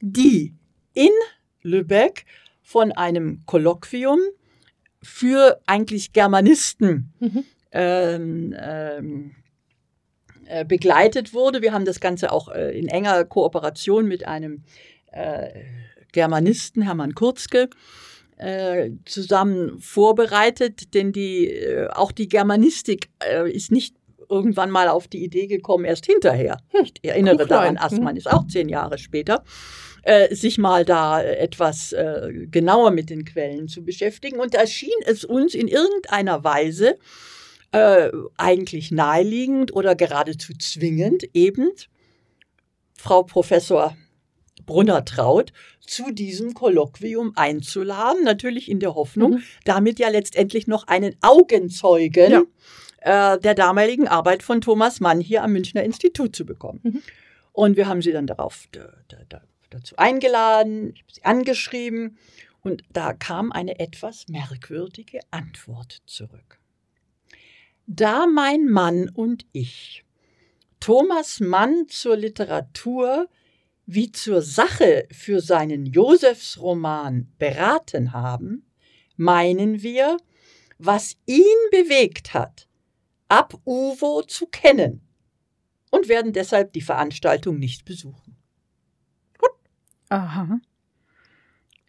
die in Lübeck von einem Kolloquium für eigentlich Germanisten mhm. ähm, ähm, äh, begleitet wurde. Wir haben das Ganze auch äh, in enger Kooperation mit einem äh, Germanisten, Hermann Kurzke, äh, zusammen vorbereitet, denn die, äh, auch die Germanistik äh, ist nicht irgendwann mal auf die Idee gekommen, erst hinterher. Hm, ich erinnere daran, Assmann hm. ist auch zehn Jahre später äh, sich mal da etwas äh, genauer mit den Quellen zu beschäftigen. Und da schien es uns in irgendeiner Weise äh, eigentlich naheliegend oder geradezu zwingend, eben Frau Professor Brunner traut, zu diesem Kolloquium einzuladen, natürlich in der Hoffnung, mhm. damit ja letztendlich noch einen Augenzeugen ja. äh, der damaligen Arbeit von Thomas Mann hier am Münchner Institut zu bekommen. Mhm. Und wir haben sie dann darauf da, da, da dazu eingeladen, ich habe sie angeschrieben und da kam eine etwas merkwürdige Antwort zurück. Da mein Mann und ich Thomas Mann zur Literatur wie zur Sache für seinen Josefsroman beraten haben, meinen wir, was ihn bewegt hat, ab Uvo zu kennen und werden deshalb die Veranstaltung nicht besuchen. Aha.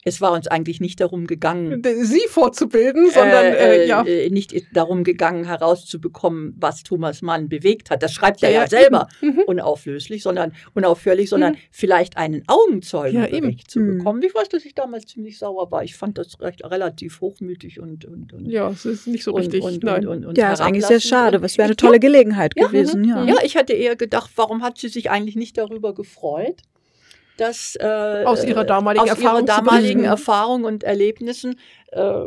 Es war uns eigentlich nicht darum gegangen, sie vorzubilden, sondern äh, äh, ja. Äh, nicht darum gegangen, herauszubekommen, was Thomas Mann bewegt hat. Das schreibt ja, er ja, ja selber mhm. unauflöslich, sondern unaufhörlich, sondern mhm. vielleicht einen Augenzeugen ja, zu mhm. bekommen. Ich weiß, dass ich damals ziemlich sauer war. Ich fand das recht, relativ hochmütig und, und, und ja, es ist nicht so richtig. Und, und, und, und ja, ist eigentlich sehr schade. Was wäre eine tolle Gelegenheit gewesen. Ja. ja, ich hatte eher gedacht, warum hat sie sich eigentlich nicht darüber gefreut? Dass äh, aus ihrer damaligen, aus Erfahrung, ihrer damaligen Erfahrung und Erlebnissen äh,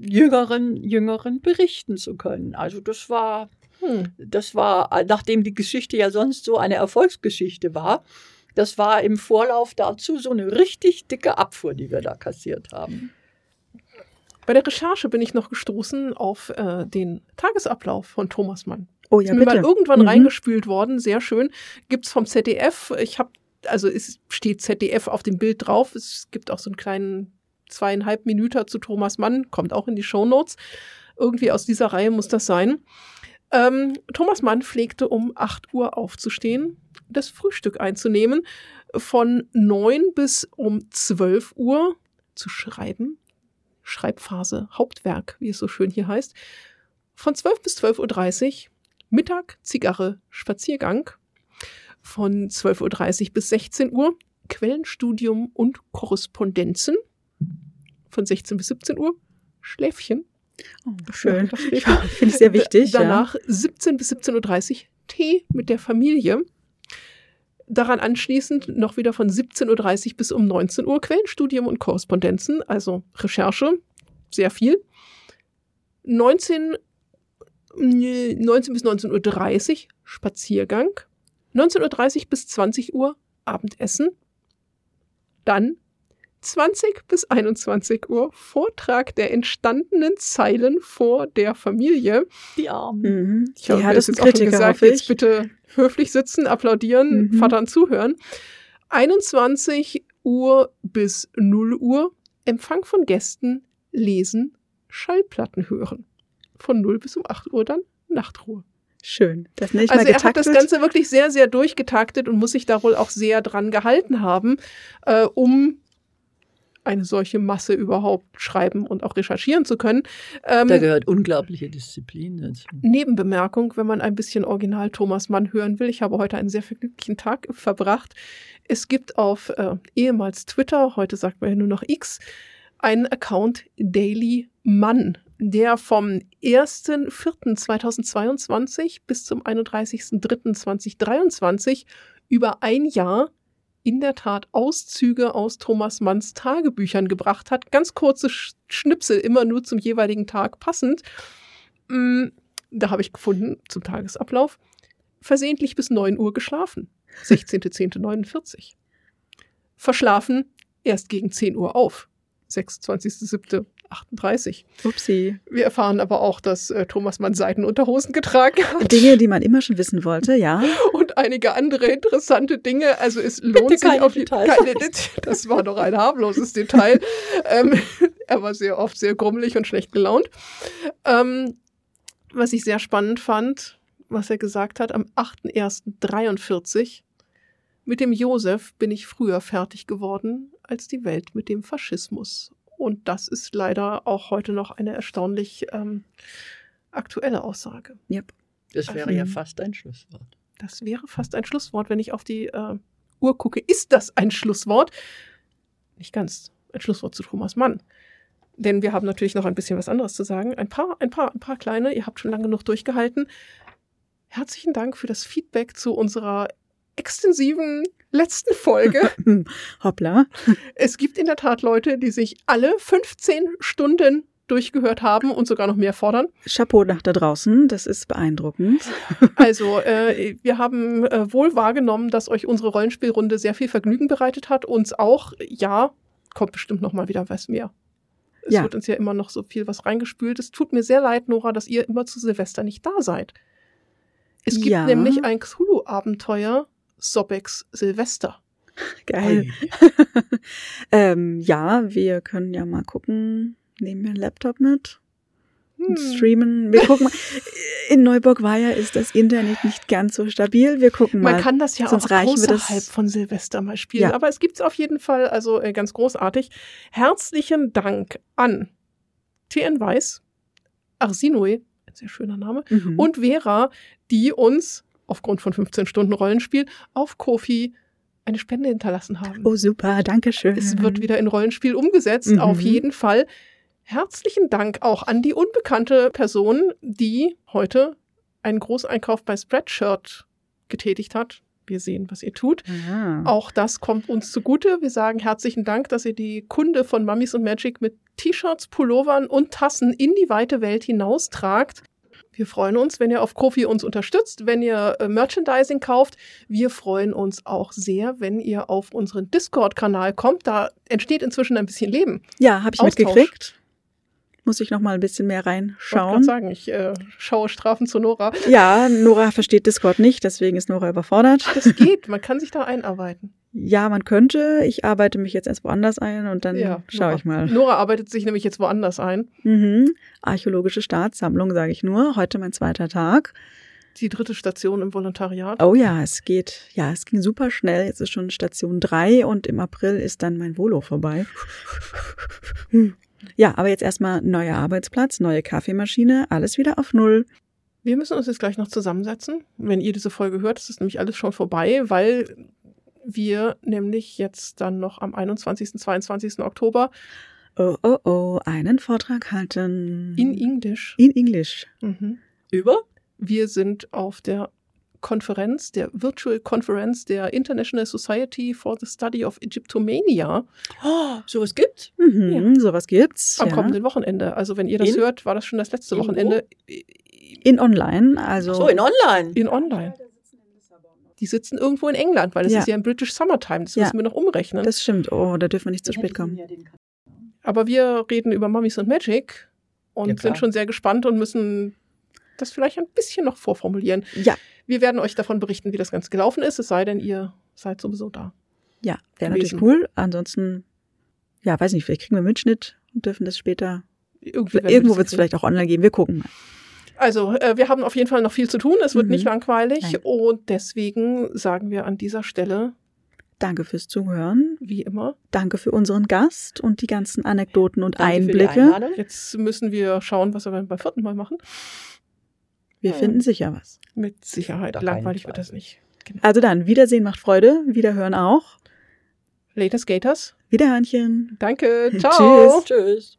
jüngeren, jüngeren berichten zu können. Also das war, hm. das war, nachdem die Geschichte ja sonst so eine Erfolgsgeschichte war, das war im Vorlauf dazu so eine richtig dicke Abfuhr, die wir da kassiert haben. Bei der Recherche bin ich noch gestoßen auf äh, den Tagesablauf von Thomas Mann. Oh ja, ist mir bitte. mal irgendwann mhm. reingespült worden, sehr schön. Gibt's vom ZDF. Ich habe also es steht ZDF auf dem Bild drauf. Es gibt auch so einen kleinen zweieinhalb Minuten zu Thomas Mann, kommt auch in die Show Notes. Irgendwie aus dieser Reihe muss das sein. Ähm, Thomas Mann pflegte um 8 Uhr aufzustehen, das Frühstück einzunehmen, von 9 bis um 12 Uhr zu schreiben, Schreibphase, Hauptwerk, wie es so schön hier heißt, von 12 bis 12.30 Uhr Mittag, Zigarre, Spaziergang, von 12.30 Uhr bis 16 Uhr Quellenstudium und Korrespondenzen, von 16 bis 17 Uhr Schläfchen. Oh, schön. Ja, Finde ich sehr wichtig. Danach ja. 17 bis 17.30 Uhr Tee mit der Familie. Daran anschließend noch wieder von 17.30 Uhr bis um 19 Uhr Quellenstudium und Korrespondenzen, also Recherche, sehr viel. 19, 19 bis 19.30 Uhr Spaziergang. 19.30 Uhr bis 20 Uhr Abendessen. Dann 20 bis 21 Uhr Vortrag der entstandenen Zeilen vor der Familie. Die Armen. Mhm. Ich habe ja, das jetzt auch schon gesagt, jetzt bitte höflich sitzen, applaudieren, mhm. Vatern zuhören. 21 Uhr bis 0 Uhr Empfang von Gästen, lesen, Schallplatten hören. Von 0 bis um 8 Uhr dann Nachtruhe. Schön. Das nicht also er hat das Ganze wirklich sehr, sehr durchgetaktet und muss sich da wohl auch sehr dran gehalten haben, äh, um eine solche Masse überhaupt schreiben und auch recherchieren zu können. Ähm, da gehört unglaubliche Disziplin dazu. Nebenbemerkung, wenn man ein bisschen Original Thomas Mann hören will. Ich habe heute einen sehr vergnüglichen Tag verbracht. Es gibt auf äh, ehemals Twitter, heute sagt man ja nur noch X, einen Account Daily Mann, der vom 1.4.2022 bis zum 31.3.2023 über ein Jahr in der Tat Auszüge aus Thomas Manns Tagebüchern gebracht hat. Ganz kurze Schnipsel, immer nur zum jeweiligen Tag passend. Mm, da habe ich gefunden, zum Tagesablauf, versehentlich bis 9 Uhr geschlafen. 16.10.49. Verschlafen erst gegen 10 Uhr auf. 26.07. 38. Upsi. Wir erfahren aber auch, dass äh, Thomas Mann Seitenunterhosen getragen hat. Dinge, die man immer schon wissen wollte, ja. Und einige andere interessante Dinge. Also es lohnt Bitte sich auf die keine, Das war doch ein harmloses Detail. ähm, er war sehr oft sehr grummelig und schlecht gelaunt. Ähm, was ich sehr spannend fand, was er gesagt hat, am 8.1.43 mit dem Josef bin ich früher fertig geworden als die Welt mit dem Faschismus. Und das ist leider auch heute noch eine erstaunlich ähm, aktuelle Aussage. Yep. Das wäre also, ja fast ein Schlusswort. Das wäre fast ein Schlusswort, wenn ich auf die äh, Uhr gucke. Ist das ein Schlusswort? Nicht ganz. Ein Schlusswort zu Thomas Mann. Denn wir haben natürlich noch ein bisschen was anderes zu sagen. Ein paar, ein paar, ein paar kleine. Ihr habt schon lange genug durchgehalten. Herzlichen Dank für das Feedback zu unserer extensiven letzten Folge. Hoppla. Es gibt in der Tat Leute, die sich alle 15 Stunden durchgehört haben und sogar noch mehr fordern. Chapeau nach da draußen, das ist beeindruckend. Also, äh, wir haben äh, wohl wahrgenommen, dass euch unsere Rollenspielrunde sehr viel Vergnügen bereitet hat. Uns auch, ja, kommt bestimmt noch mal wieder was mehr. Es ja. wird uns ja immer noch so viel was reingespült. Es tut mir sehr leid, Nora, dass ihr immer zu Silvester nicht da seid. Es gibt ja. nämlich ein Cthulhu-Abenteuer, Sobex Silvester. Geil. ähm, ja, wir können ja mal gucken. Nehmen wir einen Laptop mit. Hm. Streamen. Wir gucken mal. In Neuburg-Weiher ist das Internet nicht ganz so stabil. Wir gucken mal. Man kann das ja Sonst auch außerhalb von Silvester mal spielen. Ja. Aber es gibt es auf jeden Fall, also äh, ganz großartig. Herzlichen Dank an TN Weiß, Arsinoe, ein sehr schöner Name, mhm. und Vera, die uns aufgrund von 15 Stunden Rollenspiel auf Kofi eine Spende hinterlassen haben. Oh, super, danke schön. Es wird wieder in Rollenspiel umgesetzt, mhm. auf jeden Fall. Herzlichen Dank auch an die unbekannte Person, die heute einen Großeinkauf bei Spreadshirt getätigt hat. Wir sehen, was ihr tut. Aha. Auch das kommt uns zugute. Wir sagen herzlichen Dank, dass ihr die Kunde von Mummies und Magic mit T-Shirts, Pullovern und Tassen in die weite Welt hinaustragt. Wir freuen uns, wenn ihr auf Kofi uns unterstützt, wenn ihr äh, Merchandising kauft. Wir freuen uns auch sehr, wenn ihr auf unseren Discord-Kanal kommt. Da entsteht inzwischen ein bisschen Leben. Ja, habe ich Austausch. mitgekriegt. Muss ich noch mal ein bisschen mehr reinschauen. Ich sagen, ich äh, schaue Strafen zu Nora. Ja, Nora versteht Discord nicht, deswegen ist Nora überfordert. Das geht, man kann sich da einarbeiten. Ja, man könnte. Ich arbeite mich jetzt erst woanders ein und dann Ja, schaue ich mal. Nora arbeitet sich nämlich jetzt woanders ein. Mhm. Archäologische Staatssammlung, sage ich nur. Heute mein zweiter Tag. Die dritte Station im Volontariat. Oh ja, es geht, ja, es ging super schnell. Jetzt ist schon Station drei und im April ist dann mein Volo vorbei. Ja, aber jetzt erstmal neuer Arbeitsplatz, neue Kaffeemaschine, alles wieder auf Null. Wir müssen uns jetzt gleich noch zusammensetzen. Wenn ihr diese Folge hört, ist es nämlich alles schon vorbei, weil wir nämlich jetzt dann noch am 21. 22. Oktober Oh, oh, oh, einen Vortrag halten. in Englisch. In Englisch. Mhm. Über? Wir sind auf der Konferenz, der Virtual Conference der International Society for the Study of Egyptomania Oh, sowas gibt's? Mhm, Sowas gibt's. am ja. kommenden Wochenende. Also wenn ihr das In? hört, war das schon das letzte In wo? Wochenende In online, also. So, in online. in Online. Die sitzen irgendwo in England, weil es Ja. ist ja in British Summertime. Das Ja. müssen wir noch umrechnen. das stimmt. Oh, da dürfen wir nicht zu spät kommen. Aber wir reden über Mummies und Magic und Ja, sind schon sehr gespannt und müssen das vielleicht ein bisschen noch vorformulieren. Ja, Wir werden euch davon berichten, wie das Ganze gelaufen ist, es sei denn, ihr seid sowieso da. ja, wäre natürlich cool. Ansonsten, ja, weiß nicht, vielleicht kriegen wir einen Mitschnitt und dürfen das später. Irgendwo wird es vielleicht auch online geben. Wir gucken mal. Also, äh, wir haben auf jeden Fall noch viel zu tun. Es wird Mhm. nicht langweilig. Nein. Und deswegen sagen wir an dieser Stelle, Danke fürs Zuhören. wie immer, Danke für unseren Gast und die ganzen Anekdoten und Danke für die Einblicke. Jetzt müssen wir schauen, was wir beim vierten Mal machen. Wir Ja. finden sicher was. Mit Sicherheit. Da Langweilig wird das nicht. Genau. Also dann, Wiedersehen macht Freude, Wiederhören auch. Later Skaters. Wiederhörnchen. Danke. Ciao. Tschüss. Tschüss.